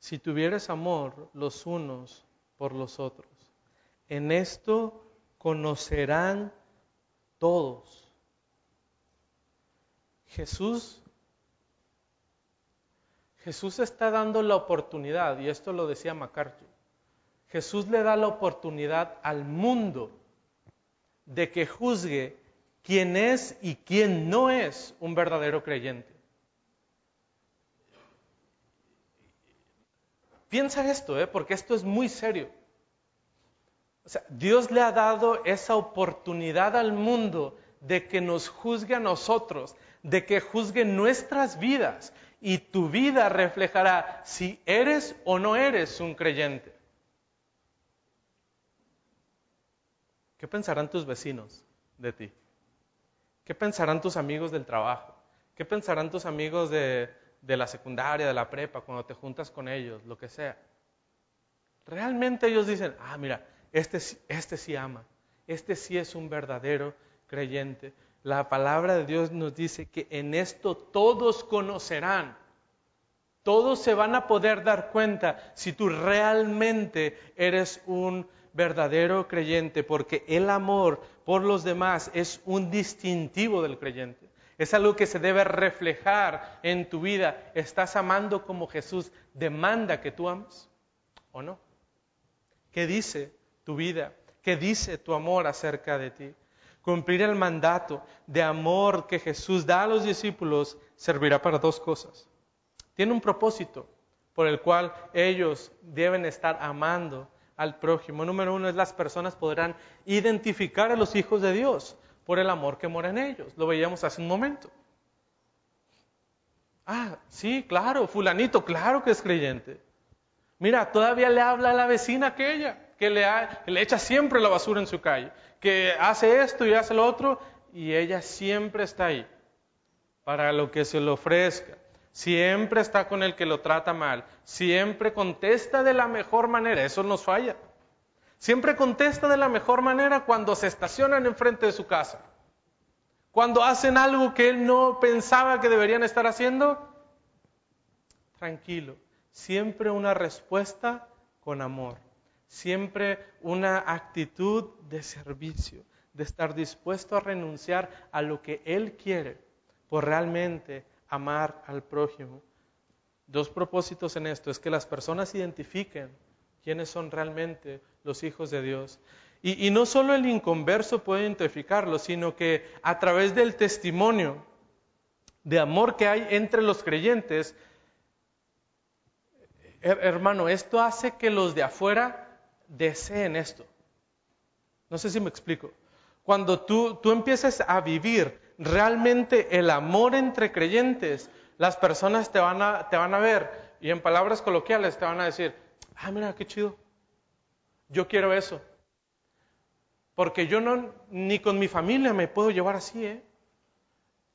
Si tuvieres amor los unos por los otros. En esto conocerán todos. Jesús Jesús está dando la oportunidad, y esto lo decía MacArthur, Jesús le da la oportunidad al mundo de que juzgue quién es y quién no es un verdadero creyente. Piensa esto, ¿eh? porque esto es muy serio. Dios le ha dado esa oportunidad al mundo de que nos juzgue a nosotros, de que juzgue nuestras vidas, y tu vida reflejará si eres o no eres un creyente. ¿Qué pensarán tus vecinos de ti? ¿Qué pensarán tus amigos del trabajo? ¿Qué pensarán tus amigos de, la secundaria, de la prepa, cuando te juntas con ellos, lo que sea? Realmente ellos dicen, ah, mira, este, este sí ama, este sí es un verdadero creyente. La palabra de Dios nos dice que en esto todos conocerán, todos se van a poder dar cuenta si tú realmente eres un verdadero creyente, porque el amor por los demás es un distintivo del creyente. Es algo que se debe reflejar en tu vida. ¿Estás amando como Jesús demanda que tú ames o no? ¿Qué dice tu vida? ¿Qué dice tu amor acerca de ti? Cumplir el mandato de amor que Jesús da a los discípulos servirá para dos cosas. Tiene un propósito por el cual ellos deben estar amando al prójimo. Número uno es las personas podrán identificar a los hijos de Dios por el amor que mora en ellos. Lo veíamos hace un momento. Ah, sí, claro, fulanito, claro que es creyente. Mira, todavía le habla a la vecina aquella, que le, echa siempre la basura en su calle, que hace esto y hace lo otro, y ella siempre está ahí para lo que se le ofrezca siempre está con el que lo trata mal, siempre contesta de la mejor manera, eso nos falla. Siempre contesta de la mejor manera cuando se estacionan enfrente de su casa. Cuando hacen algo que él no pensaba que deberían estar haciendo, tranquilo. Siempre una respuesta con amor. Siempre una actitud de servicio, de estar dispuesto a renunciar a lo que él quiere por realmente amar al prójimo. Dos propósitos en esto, es que las personas identifiquen quiénes son realmente los hijos de Dios. Y, no solo el inconverso puede identificarlo, sino que a través del testimonio de amor que hay entre los creyentes, hermano, esto hace que los de afuera deseen esto. No sé si me explico. Cuando tú, tú empieces a vivir realmente el amor entre creyentes, las personas te van, a, te van a ver y en palabras coloquiales te van a decir, ah, mira, qué chido. Yo quiero eso. Porque yo no, ni con mi familia me puedo llevar así, ¿eh?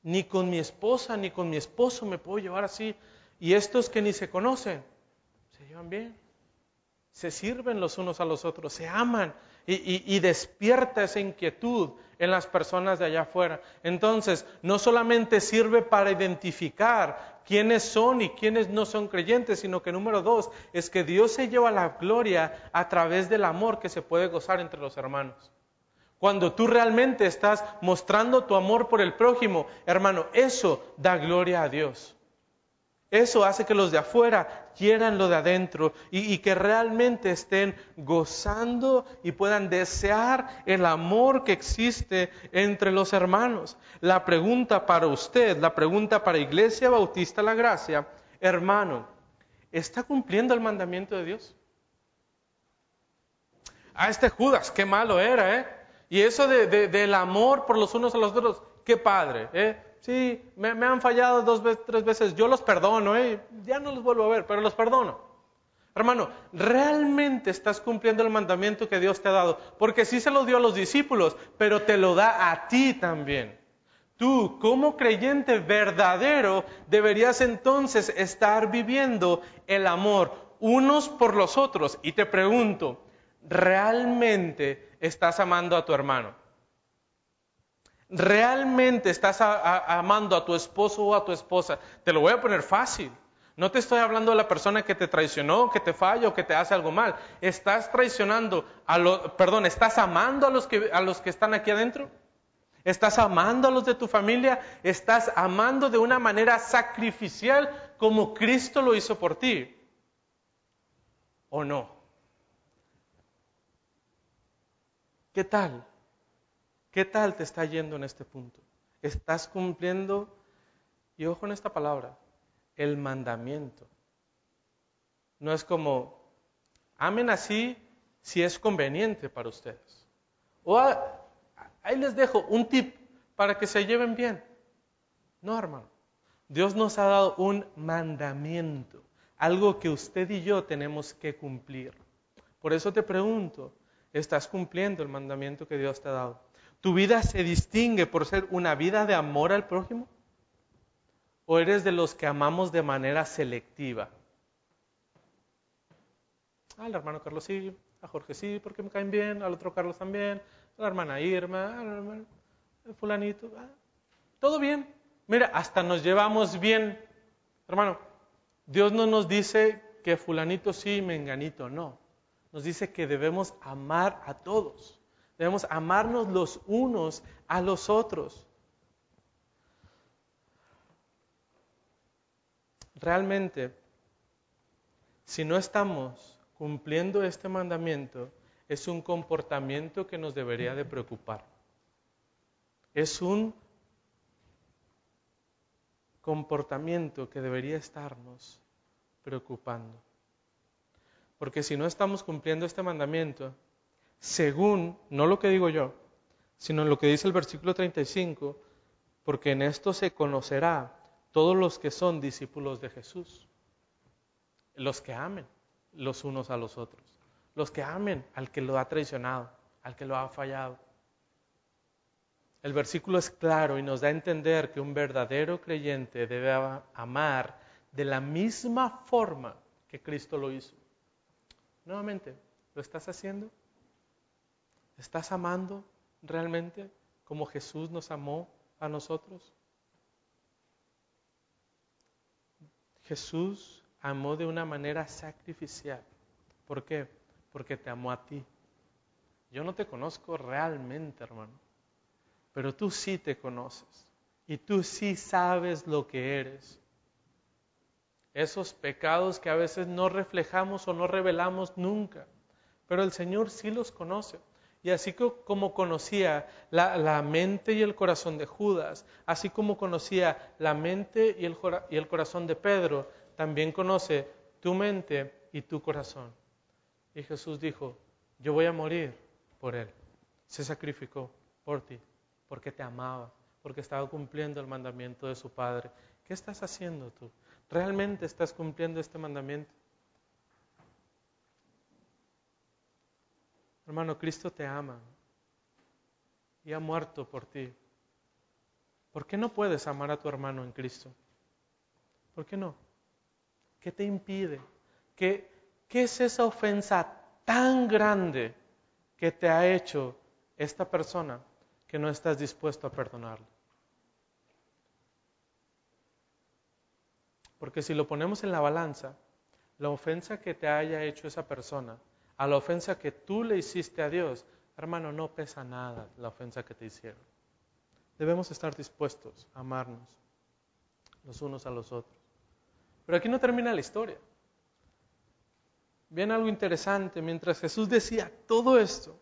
Ni con mi esposa, ni con mi esposo me puedo llevar así. Y estos que ni se conocen, se llevan bien. Se sirven los unos a los otros, se aman y, despierta esa inquietud en las personas de allá afuera. Entonces, no solamente sirve para identificar quiénes son y quiénes no son creyentes, sino que número dos, es que Dios se lleva la gloria a través del amor que se puede gozar entre los hermanos. Cuando tú realmente estás mostrando tu amor por el prójimo, hermano, eso da gloria a Dios. Eso hace que los de afuera quieran lo de adentro y, que realmente estén gozando y puedan desear el amor que existe entre los hermanos. La pregunta para usted, la pregunta para Iglesia Bautista La Gracia, hermano, ¿está cumpliendo el mandamiento de Dios? Ah, este Judas, qué malo era, ¿eh? Y eso de, del amor por los unos a los otros, qué padre, ¿eh? Sí, me, han fallado dos, veces, tres veces, yo los perdono, ¿eh? ya no los vuelvo a ver, pero los perdono. Hermano, ¿realmente estás cumpliendo el mandamiento que Dios te ha dado? Porque sí se lo dio a los discípulos, pero te lo da a ti también. Tú, como creyente verdadero, deberías entonces estar viviendo el amor unos por los otros. Y te pregunto, ¿realmente estás amando a tu hermano? ¿Realmente estás amando a tu esposo o a tu esposa? Te lo voy a poner fácil. No te estoy hablando de la persona que te traicionó, que te falla o que te hace algo mal. Estás traicionando a los, perdón, estás amando a los que a los que están aquí adentro. Estás amando a los de tu familia, estás amando de una manera sacrificial como Cristo lo hizo por ti. ¿O no? ¿Qué tal? ¿Qué tal te está yendo en este punto? ¿Estás cumpliendo, y ojo en esta palabra, el mandamiento? No es como, amen así si es conveniente para ustedes. O ahí les dejo un tip para que se lleven bien. No, hermano. Dios nos ha dado un mandamiento, algo que usted y yo tenemos que cumplir. Por eso te pregunto, ¿estás cumpliendo el mandamiento que Dios te ha dado? ¿Tu vida se distingue por ser una vida de amor al prójimo? ¿O eres de los que amamos de manera selectiva? Al hermano Carlos sí, a Jorge sí, porque me caen bien, al otro Carlos también, a la hermana Irma, al hermano fulanito. Todo bien. Mira, hasta nos llevamos bien. Hermano, Dios no nos dice que fulanito sí, menganito no. Nos dice que debemos amar a todos. Debemos amarnos los unos a los otros. Realmente, si no estamos cumpliendo este mandamiento, es un comportamiento que nos debería de preocupar. Es un comportamiento que debería estarnos preocupando. Porque si no estamos cumpliendo este mandamiento, según, no lo que digo yo, sino lo que dice el versículo 35, porque en esto se conocerá todos los que son discípulos de Jesús, los que amen los unos a los otros, los que amen al que lo ha traicionado, al que lo ha fallado. El versículo es claro y nos da a entender que un verdadero creyente debe amar de la misma forma que Cristo lo hizo. Nuevamente, ¿lo estás haciendo? ¿Estás amando realmente como Jesús nos amó a nosotros? Jesús amó de una manera sacrificial. ¿Por qué? Porque te amó a ti. Yo no te conozco realmente, hermano, pero tú sí te conoces y tú sí sabes lo que eres. Esos pecados que a veces no reflejamos o no revelamos nunca, pero el Señor sí los conoce. Y así como conocía la, mente y el corazón de Judas, así como conocía la mente y el, y el corazón de Pedro, también conoce tu mente y tu corazón. Y Jesús dijo, yo voy a morir por él. Se sacrificó por ti, porque te amaba, porque estaba cumpliendo el mandamiento de su Padre. ¿Qué estás haciendo tú? ¿Realmente estás cumpliendo este mandamiento? Hermano, Cristo te ama y ha muerto por ti. ¿Por qué no puedes amar a tu hermano en Cristo? ¿Por qué no? ¿Qué te impide? ¿Qué, qué es esa ofensa tan grande que te ha hecho esta persona que no estás dispuesto a perdonarle? Porque si lo ponemos en la balanza, la ofensa que te haya hecho esa persona a la ofensa que tú le hiciste a Dios, hermano, no pesa nada la ofensa que te hicieron. Debemos estar dispuestos a amarnos los unos a los otros. Pero aquí no termina la historia. Viene algo interesante, mientras Jesús decía todo esto,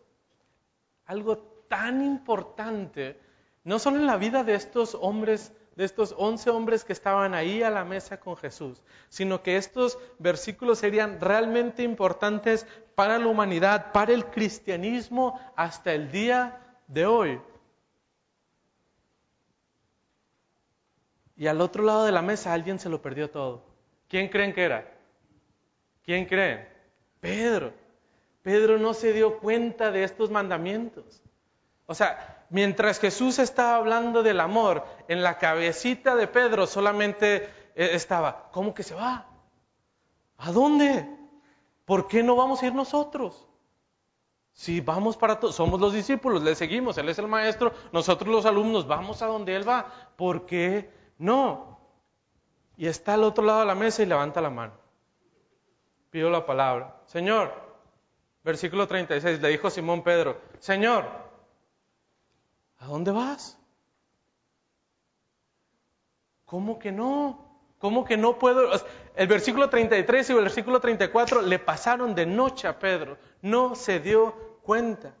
algo tan importante, no solo en la vida de estos hombres de estos once hombres que estaban ahí a la mesa con Jesús, sino que estos versículos serían realmente importantes para la humanidad, para el cristianismo hasta el día de hoy. Y al otro lado de la mesa alguien se lo perdió todo. ¿Quién creen que era? ¿Quién creen? Pedro. Pedro no se dio cuenta de estos mandamientos. O sea, mientras Jesús estaba hablando del amor, en la cabecita de Pedro solamente eh, estaba, ¿cómo que se va? ¿A dónde? ¿Por qué no vamos a ir nosotros? Si vamos para todos, somos los discípulos, le seguimos, Él es el maestro, nosotros los alumnos vamos a donde Él va. ¿Por qué no? Y está al otro lado de la mesa y levanta la mano. Pido la palabra. Señor, versículo 36, le dijo Simón Pedro, Señor, ¿A dónde vas? ¿Cómo que no? ¿Cómo que no puedo? El versículo 33 y el versículo 34 le pasaron de noche a Pedro. No se dio cuenta.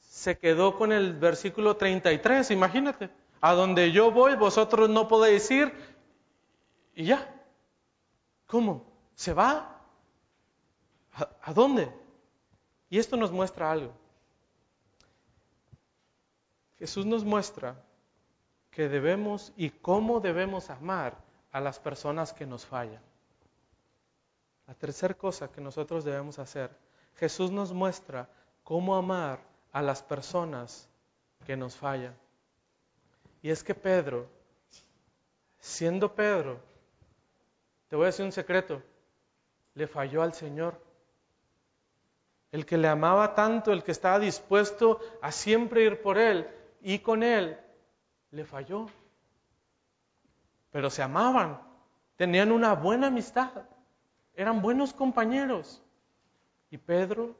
Se quedó con el versículo 33, imagínate. A donde yo voy, vosotros no podéis ir. Y ya. ¿Cómo? ¿Se va? ¿A, a dónde? Y esto nos muestra algo. Jesús nos muestra que debemos y cómo debemos amar a las personas que nos fallan. La tercera cosa que nosotros debemos hacer, Jesús nos muestra cómo amar a las personas que nos fallan. Y es que Pedro, siendo Pedro, te voy a decir un secreto, le falló al Señor. El que le amaba tanto, el que estaba dispuesto a siempre ir por él, y con él le falló. Pero se amaban, tenían una buena amistad, eran buenos compañeros. Y Pedro,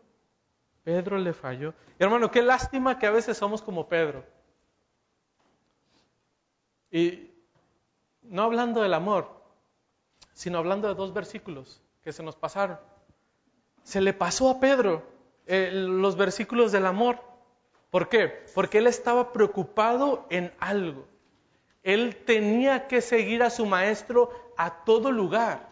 Pedro le falló. Hermano, qué lástima que a veces somos como Pedro. Y no hablando del amor, sino hablando de dos versículos que se nos pasaron. Se le pasó a Pedro eh, los versículos del amor. ¿Por qué? Porque él estaba preocupado en algo. Él tenía que seguir a su maestro a todo lugar.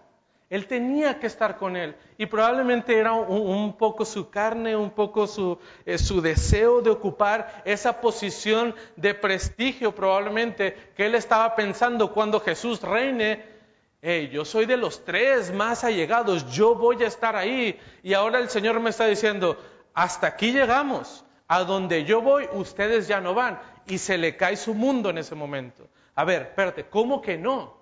Él tenía que estar con él. Y probablemente era un, poco su carne, un poco su, eh, su, deseo de ocupar esa posición de prestigio, probablemente, que él estaba pensando cuando Jesús reine. yo soy de los tres más allegados, yo voy a estar ahí. Y ahora el Señor me está diciendo, hasta aquí llegamos a donde yo voy, ustedes ya no van. Y se le cae su mundo en ese momento. A ver, espérate, ¿cómo que no?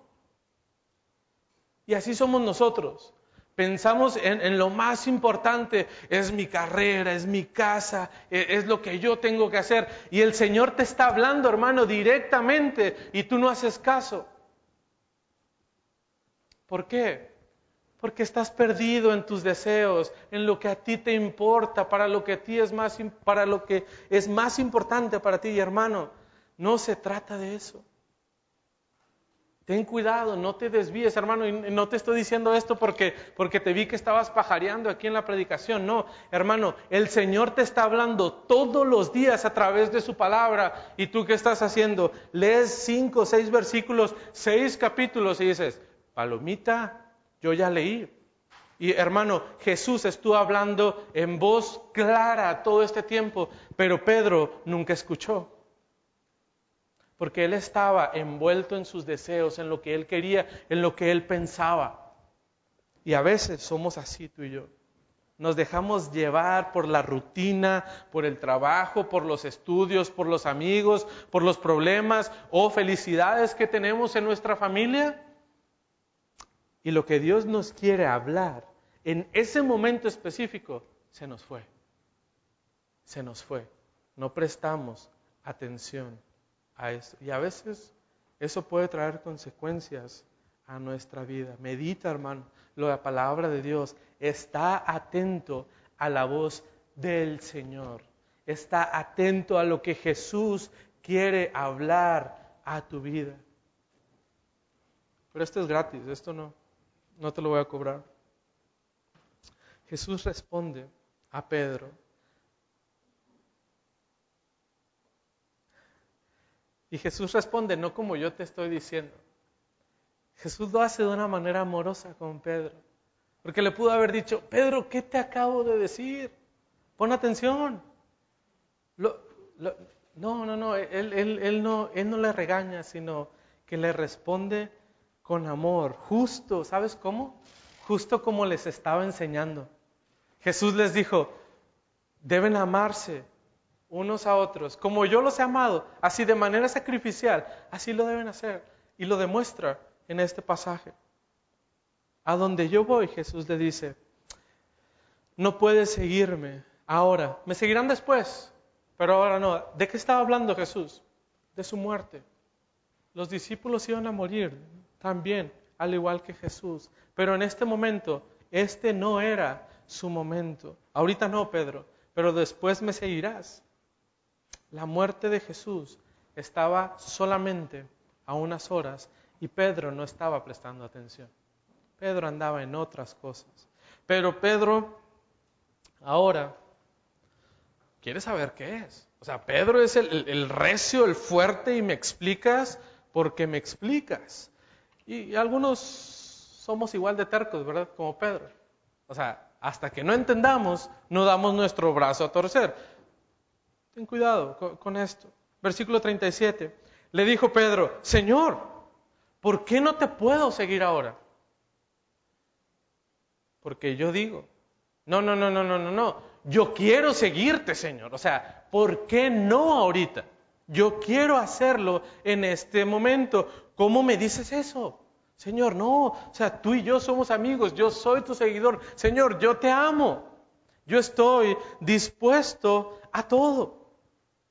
Y así somos nosotros. Pensamos en, lo más importante, es mi carrera, es mi casa, es, es lo que yo tengo que hacer. Y el Señor te está hablando, hermano, directamente y tú no haces caso. ¿Por qué? Porque estás perdido en tus deseos, en lo que a ti te importa, para lo que a ti es más, para lo que es más importante para ti, hermano. No se trata de eso. Ten cuidado, no te desvíes, hermano. Y no te estoy diciendo esto porque, porque te vi que estabas pajareando aquí en la predicación. No, hermano, el Señor te está hablando todos los días a través de su palabra. ¿Y tú qué estás haciendo? Lees cinco, seis versículos, seis capítulos y dices, palomita, yo ya leí. Y hermano, Jesús estuvo hablando en voz clara todo este tiempo, pero Pedro nunca escuchó. Porque él estaba envuelto en sus deseos, en lo que él quería, en lo que él pensaba. Y a veces somos así tú y yo. Nos dejamos llevar por la rutina, por el trabajo, por los estudios, por los amigos, por los problemas o felicidades que tenemos en nuestra familia. Y lo que Dios nos quiere hablar en ese momento específico se nos fue. Se nos fue. No prestamos atención a eso. Y a veces eso puede traer consecuencias a nuestra vida. Medita, hermano, lo de la palabra de Dios. Está atento a la voz del Señor. Está atento a lo que Jesús quiere hablar a tu vida. Pero esto es gratis, esto no, no te lo voy a cobrar. Jesús responde a Pedro. Y Jesús responde no como yo te estoy diciendo. Jesús lo hace de una manera amorosa con Pedro. Porque le pudo haber dicho, Pedro, ¿qué te acabo de decir? Pon atención. no, no, no él, él, no, él no le regaña, sino que le responde con amor, justo, ¿sabes cómo? Justo como les estaba enseñando. Jesús les dijo, deben amarse unos a otros. Como yo los he amado, así de manera sacrificial, así lo deben hacer. Y lo demuestra en este pasaje. A donde yo voy, Jesús le dice, no puedes seguirme ahora, me seguirán después, pero ahora no. ¿De qué estaba hablando Jesús? De su muerte. Los discípulos iban a morir también, al igual que Jesús. Pero en este momento, este no era su momento. Ahorita no, Pedro, pero después me seguirás. La muerte de Jesús estaba solamente a unas horas y Pedro no estaba prestando atención. Pedro andaba en otras cosas. Pero Pedro ahora quiere saber qué es. O sea, Pedro es el, el recio, el fuerte y me explicas porque me explicas. Y algunos somos igual de tercos, ¿verdad? Como Pedro. O sea, hasta que no entendamos, no damos nuestro brazo a torcer. Ten cuidado con, esto. Versículo 37. Le dijo Pedro, Señor, ¿por qué no te puedo seguir ahora? Porque yo digo, no, no, no, no, no, no, no. Yo quiero seguirte, Señor. O sea, ¿por qué no ahorita? Yo quiero hacerlo en este momento. ¿Cómo me dices eso? Señor, no, o sea, tú y yo somos amigos, yo soy tu seguidor. Señor, yo te amo. Yo estoy dispuesto a todo.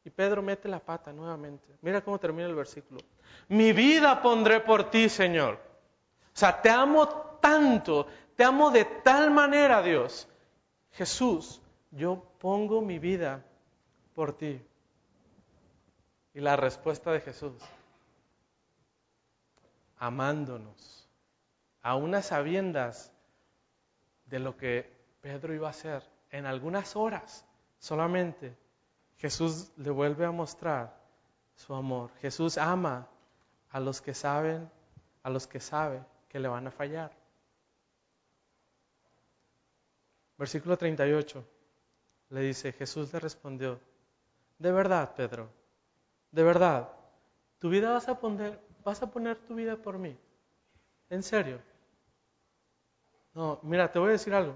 Y Pedro mete la pata nuevamente. Mira cómo termina el versículo. Mi vida pondré por ti, Señor. O sea, te amo tanto, te amo de tal manera, Dios. Jesús, yo pongo mi vida por ti. Y la respuesta de Jesús, amándonos, a unas sabiendas de lo que Pedro iba a hacer en algunas horas solamente, Jesús le vuelve a mostrar su amor. Jesús ama a los que saben, a los que sabe que le van a fallar. Versículo 38 le dice, Jesús le respondió, de verdad, Pedro, de verdad, tu vida vas a poner, ¿Vas a poner tu vida por mí? ¿En serio? No, mira, te voy a decir algo.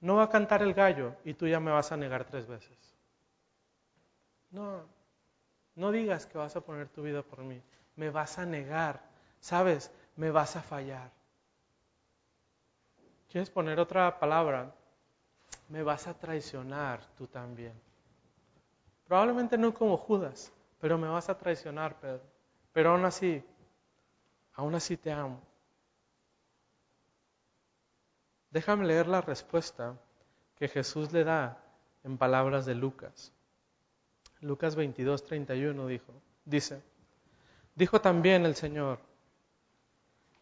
No va a cantar el gallo y tú ya me vas a negar tres veces. No, no digas que vas a poner tu vida por mí. Me vas a negar. ¿Sabes? Me vas a fallar. ¿Quieres poner otra palabra? Me vas a traicionar tú también. Probablemente no como Judas, pero me vas a traicionar, Pedro. Pero aún así, aún así te amo. Déjame leer la respuesta que Jesús le da en palabras de Lucas. Lucas 22, 31 dijo, dice, dijo también el Señor,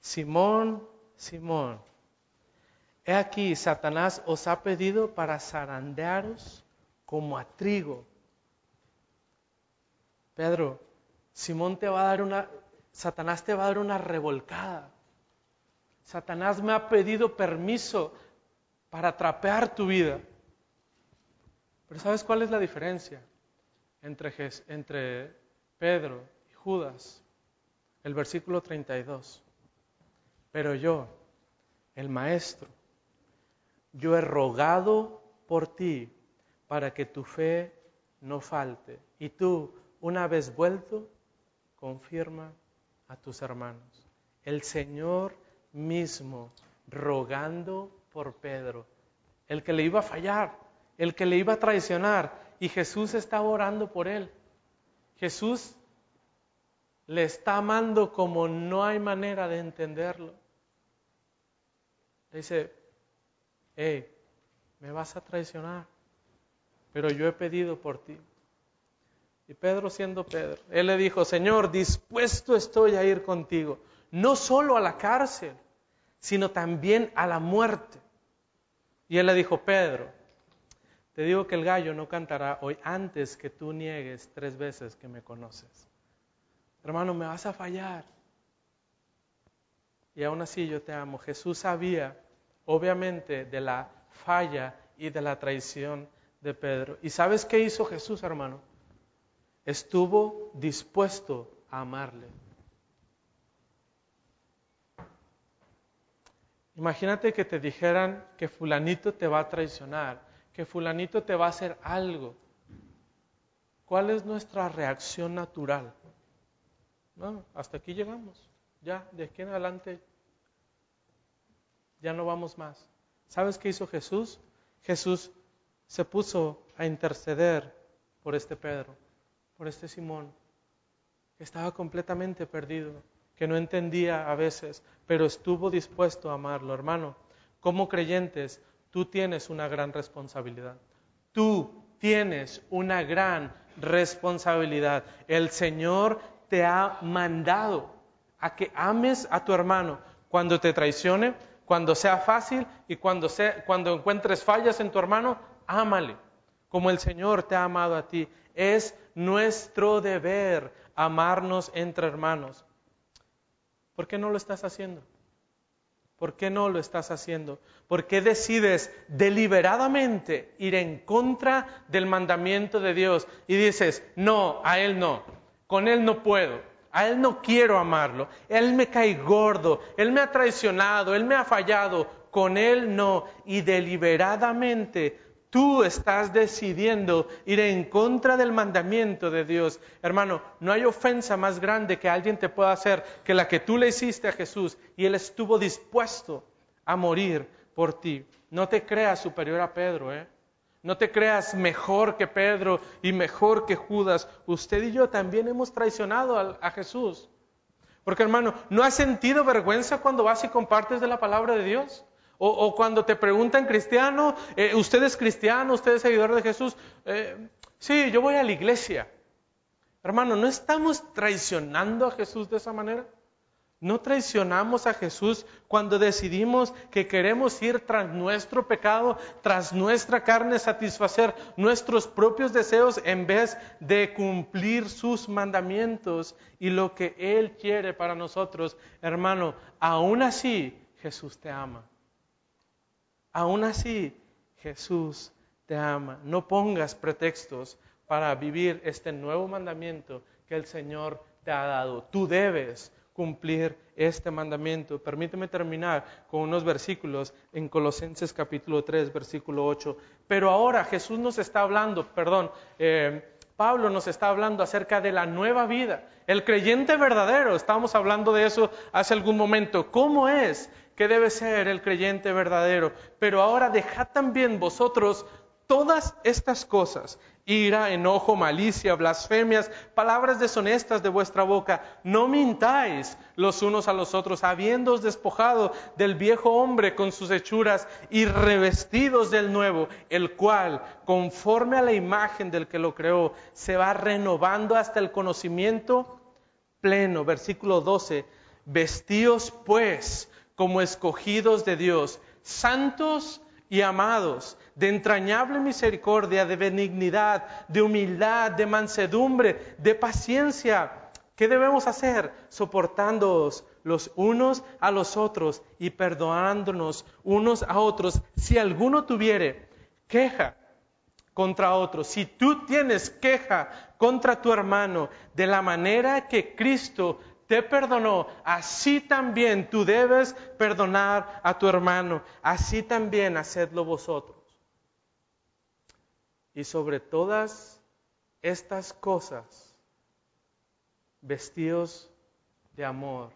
Simón, Simón, he aquí, Satanás os ha pedido para zarandearos como a trigo. Pedro, Simón te va a dar una, Satanás te va a dar una revolcada. Satanás me ha pedido permiso para atrapear tu vida. Pero ¿sabes cuál es la diferencia entre, entre Pedro y Judas? El versículo 32. Pero yo, el maestro, yo he rogado por ti para que tu fe no falte. Y tú, una vez vuelto, confirma a tus hermanos. El Señor mismo rogando por Pedro, el que le iba a fallar, el que le iba a traicionar, y Jesús estaba orando por él. Jesús le está amando como no hay manera de entenderlo. Le dice, hey, me vas a traicionar, pero yo he pedido por ti. Y Pedro siendo Pedro, él le dijo, Señor, dispuesto estoy a ir contigo, no solo a la cárcel, sino también a la muerte. Y él le dijo, Pedro, te digo que el gallo no cantará hoy antes que tú niegues tres veces que me conoces. Hermano, me vas a fallar. Y aún así yo te amo. Jesús sabía, obviamente, de la falla y de la traición de Pedro. ¿Y sabes qué hizo Jesús, hermano? Estuvo dispuesto a amarle. Imagínate que te dijeran que fulanito te va a traicionar, que fulanito te va a hacer algo. ¿Cuál es nuestra reacción natural? No, hasta aquí llegamos. Ya, de aquí en adelante, ya no vamos más. ¿Sabes qué hizo Jesús? Jesús se puso a interceder por este Pedro, por este Simón, que estaba completamente perdido que no entendía a veces, pero estuvo dispuesto a amarlo. Hermano, como creyentes, tú tienes una gran responsabilidad. Tú tienes una gran responsabilidad. El Señor te ha mandado a que ames a tu hermano cuando te traicione, cuando sea fácil y cuando, sea, cuando encuentres fallas en tu hermano, ámale, como el Señor te ha amado a ti. Es nuestro deber amarnos entre hermanos. ¿Por qué no lo estás haciendo? ¿Por qué no lo estás haciendo? ¿Por qué decides deliberadamente ir en contra del mandamiento de Dios y dices, no, a Él no, con Él no puedo, a Él no quiero amarlo, Él me cae gordo, Él me ha traicionado, Él me ha fallado, con Él no, y deliberadamente Tú estás decidiendo ir en contra del mandamiento de Dios. Hermano, no hay ofensa más grande que alguien te pueda hacer que la que tú le hiciste a Jesús y Él estuvo dispuesto a morir por ti. No te creas superior a Pedro, ¿eh? No te creas mejor que Pedro y mejor que Judas. Usted y yo también hemos traicionado a, a Jesús. Porque hermano, ¿no has sentido vergüenza cuando vas y compartes de la palabra de Dios? O, cuando te preguntan cristiano, eh, ¿usted es cristiano? ¿Usted es seguidor de Jesús? Eh, sí, yo voy a la iglesia. Hermano, ¿no estamos traicionando a Jesús de esa manera? ¿No traicionamos a Jesús cuando decidimos que queremos ir tras nuestro pecado, tras nuestra carne, satisfacer nuestros propios deseos en vez de cumplir sus mandamientos y lo que Él quiere para nosotros? Hermano, aún así Jesús te ama. Aún así, Jesús te ama. No pongas pretextos para vivir este nuevo mandamiento que el Señor te ha dado. Tú debes cumplir este mandamiento. Permíteme terminar con unos versículos en Colosenses capítulo 3, versículo 8. Pero ahora Jesús nos está hablando, perdón, eh, Pablo nos está hablando acerca de la nueva vida. El creyente verdadero, estábamos hablando de eso hace algún momento. ¿Cómo es que debe ser el creyente verdadero. Pero ahora dejad también vosotros todas estas cosas, ira, enojo, malicia, blasfemias, palabras deshonestas de vuestra boca. No mintáis los unos a los otros, habiéndoos despojado del viejo hombre con sus hechuras y revestidos del nuevo, el cual, conforme a la imagen del que lo creó, se va renovando hasta el conocimiento pleno. Versículo 12. Vestíos pues como escogidos de Dios, santos y amados, de entrañable misericordia, de benignidad, de humildad, de mansedumbre, de paciencia, ¿Qué debemos hacer? Soportándoos los unos a los otros y perdonándonos unos a otros si alguno tuviere queja contra otro. Si tú tienes queja contra tu hermano de la manera que Cristo te perdonó, así también tú debes perdonar a tu hermano. Así también hacedlo vosotros. Y sobre todas estas cosas, vestidos de amor.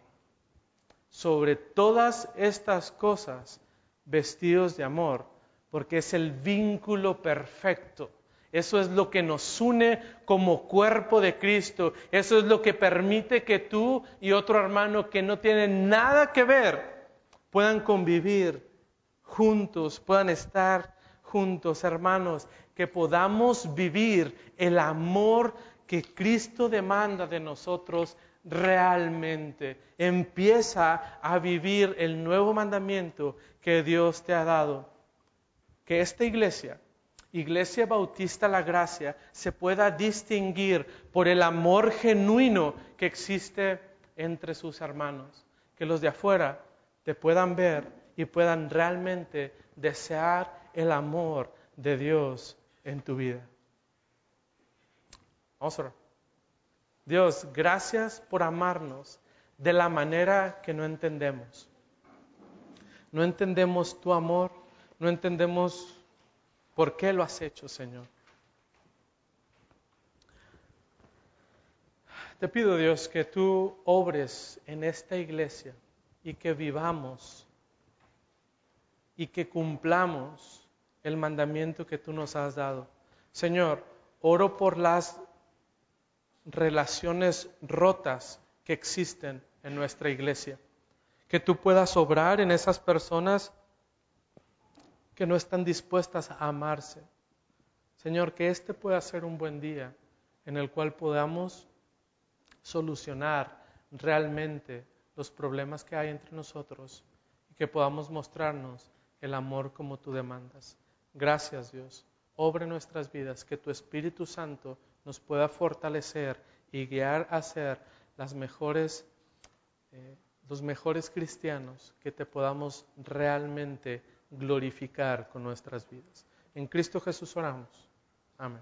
Sobre todas estas cosas, vestidos de amor, porque es el vínculo perfecto. Eso es lo que nos une como cuerpo de Cristo. Eso es lo que permite que tú y otro hermano que no tienen nada que ver puedan convivir juntos, puedan estar juntos, hermanos, que podamos vivir el amor que Cristo demanda de nosotros realmente. Empieza a vivir el nuevo mandamiento que Dios te ha dado. Que esta iglesia, Iglesia Bautista La Gracia, se pueda distinguir por el amor genuino que existe entre sus hermanos. Que los de afuera te puedan ver y puedan realmente desear el amor de Dios en tu vida. Vamos a Dios, gracias por amarnos de la manera que no entendemos. No entendemos tu amor, no entendemos por qué lo has hecho, Señor. Te pido, Dios, que tú obres en esta iglesia y que vivamos y que cumplamos el mandamiento que tú nos has dado. Señor, oro por las relaciones rotas que existen en nuestra iglesia. Que tú puedas obrar en esas personas que no están dispuestas a amarse. Señor, que este pueda ser un buen día en el cual podamos solucionar realmente los problemas que hay entre nosotros y que podamos mostrarnos el amor como tú demandas. Gracias Dios. Obre nuestras vidas, que tu Espíritu Santo nos pueda fortalecer y guiar a ser las mejores, eh, los mejores cristianos que te podamos realmente glorificar con nuestras vidas. En Cristo Jesús oramos. Amén.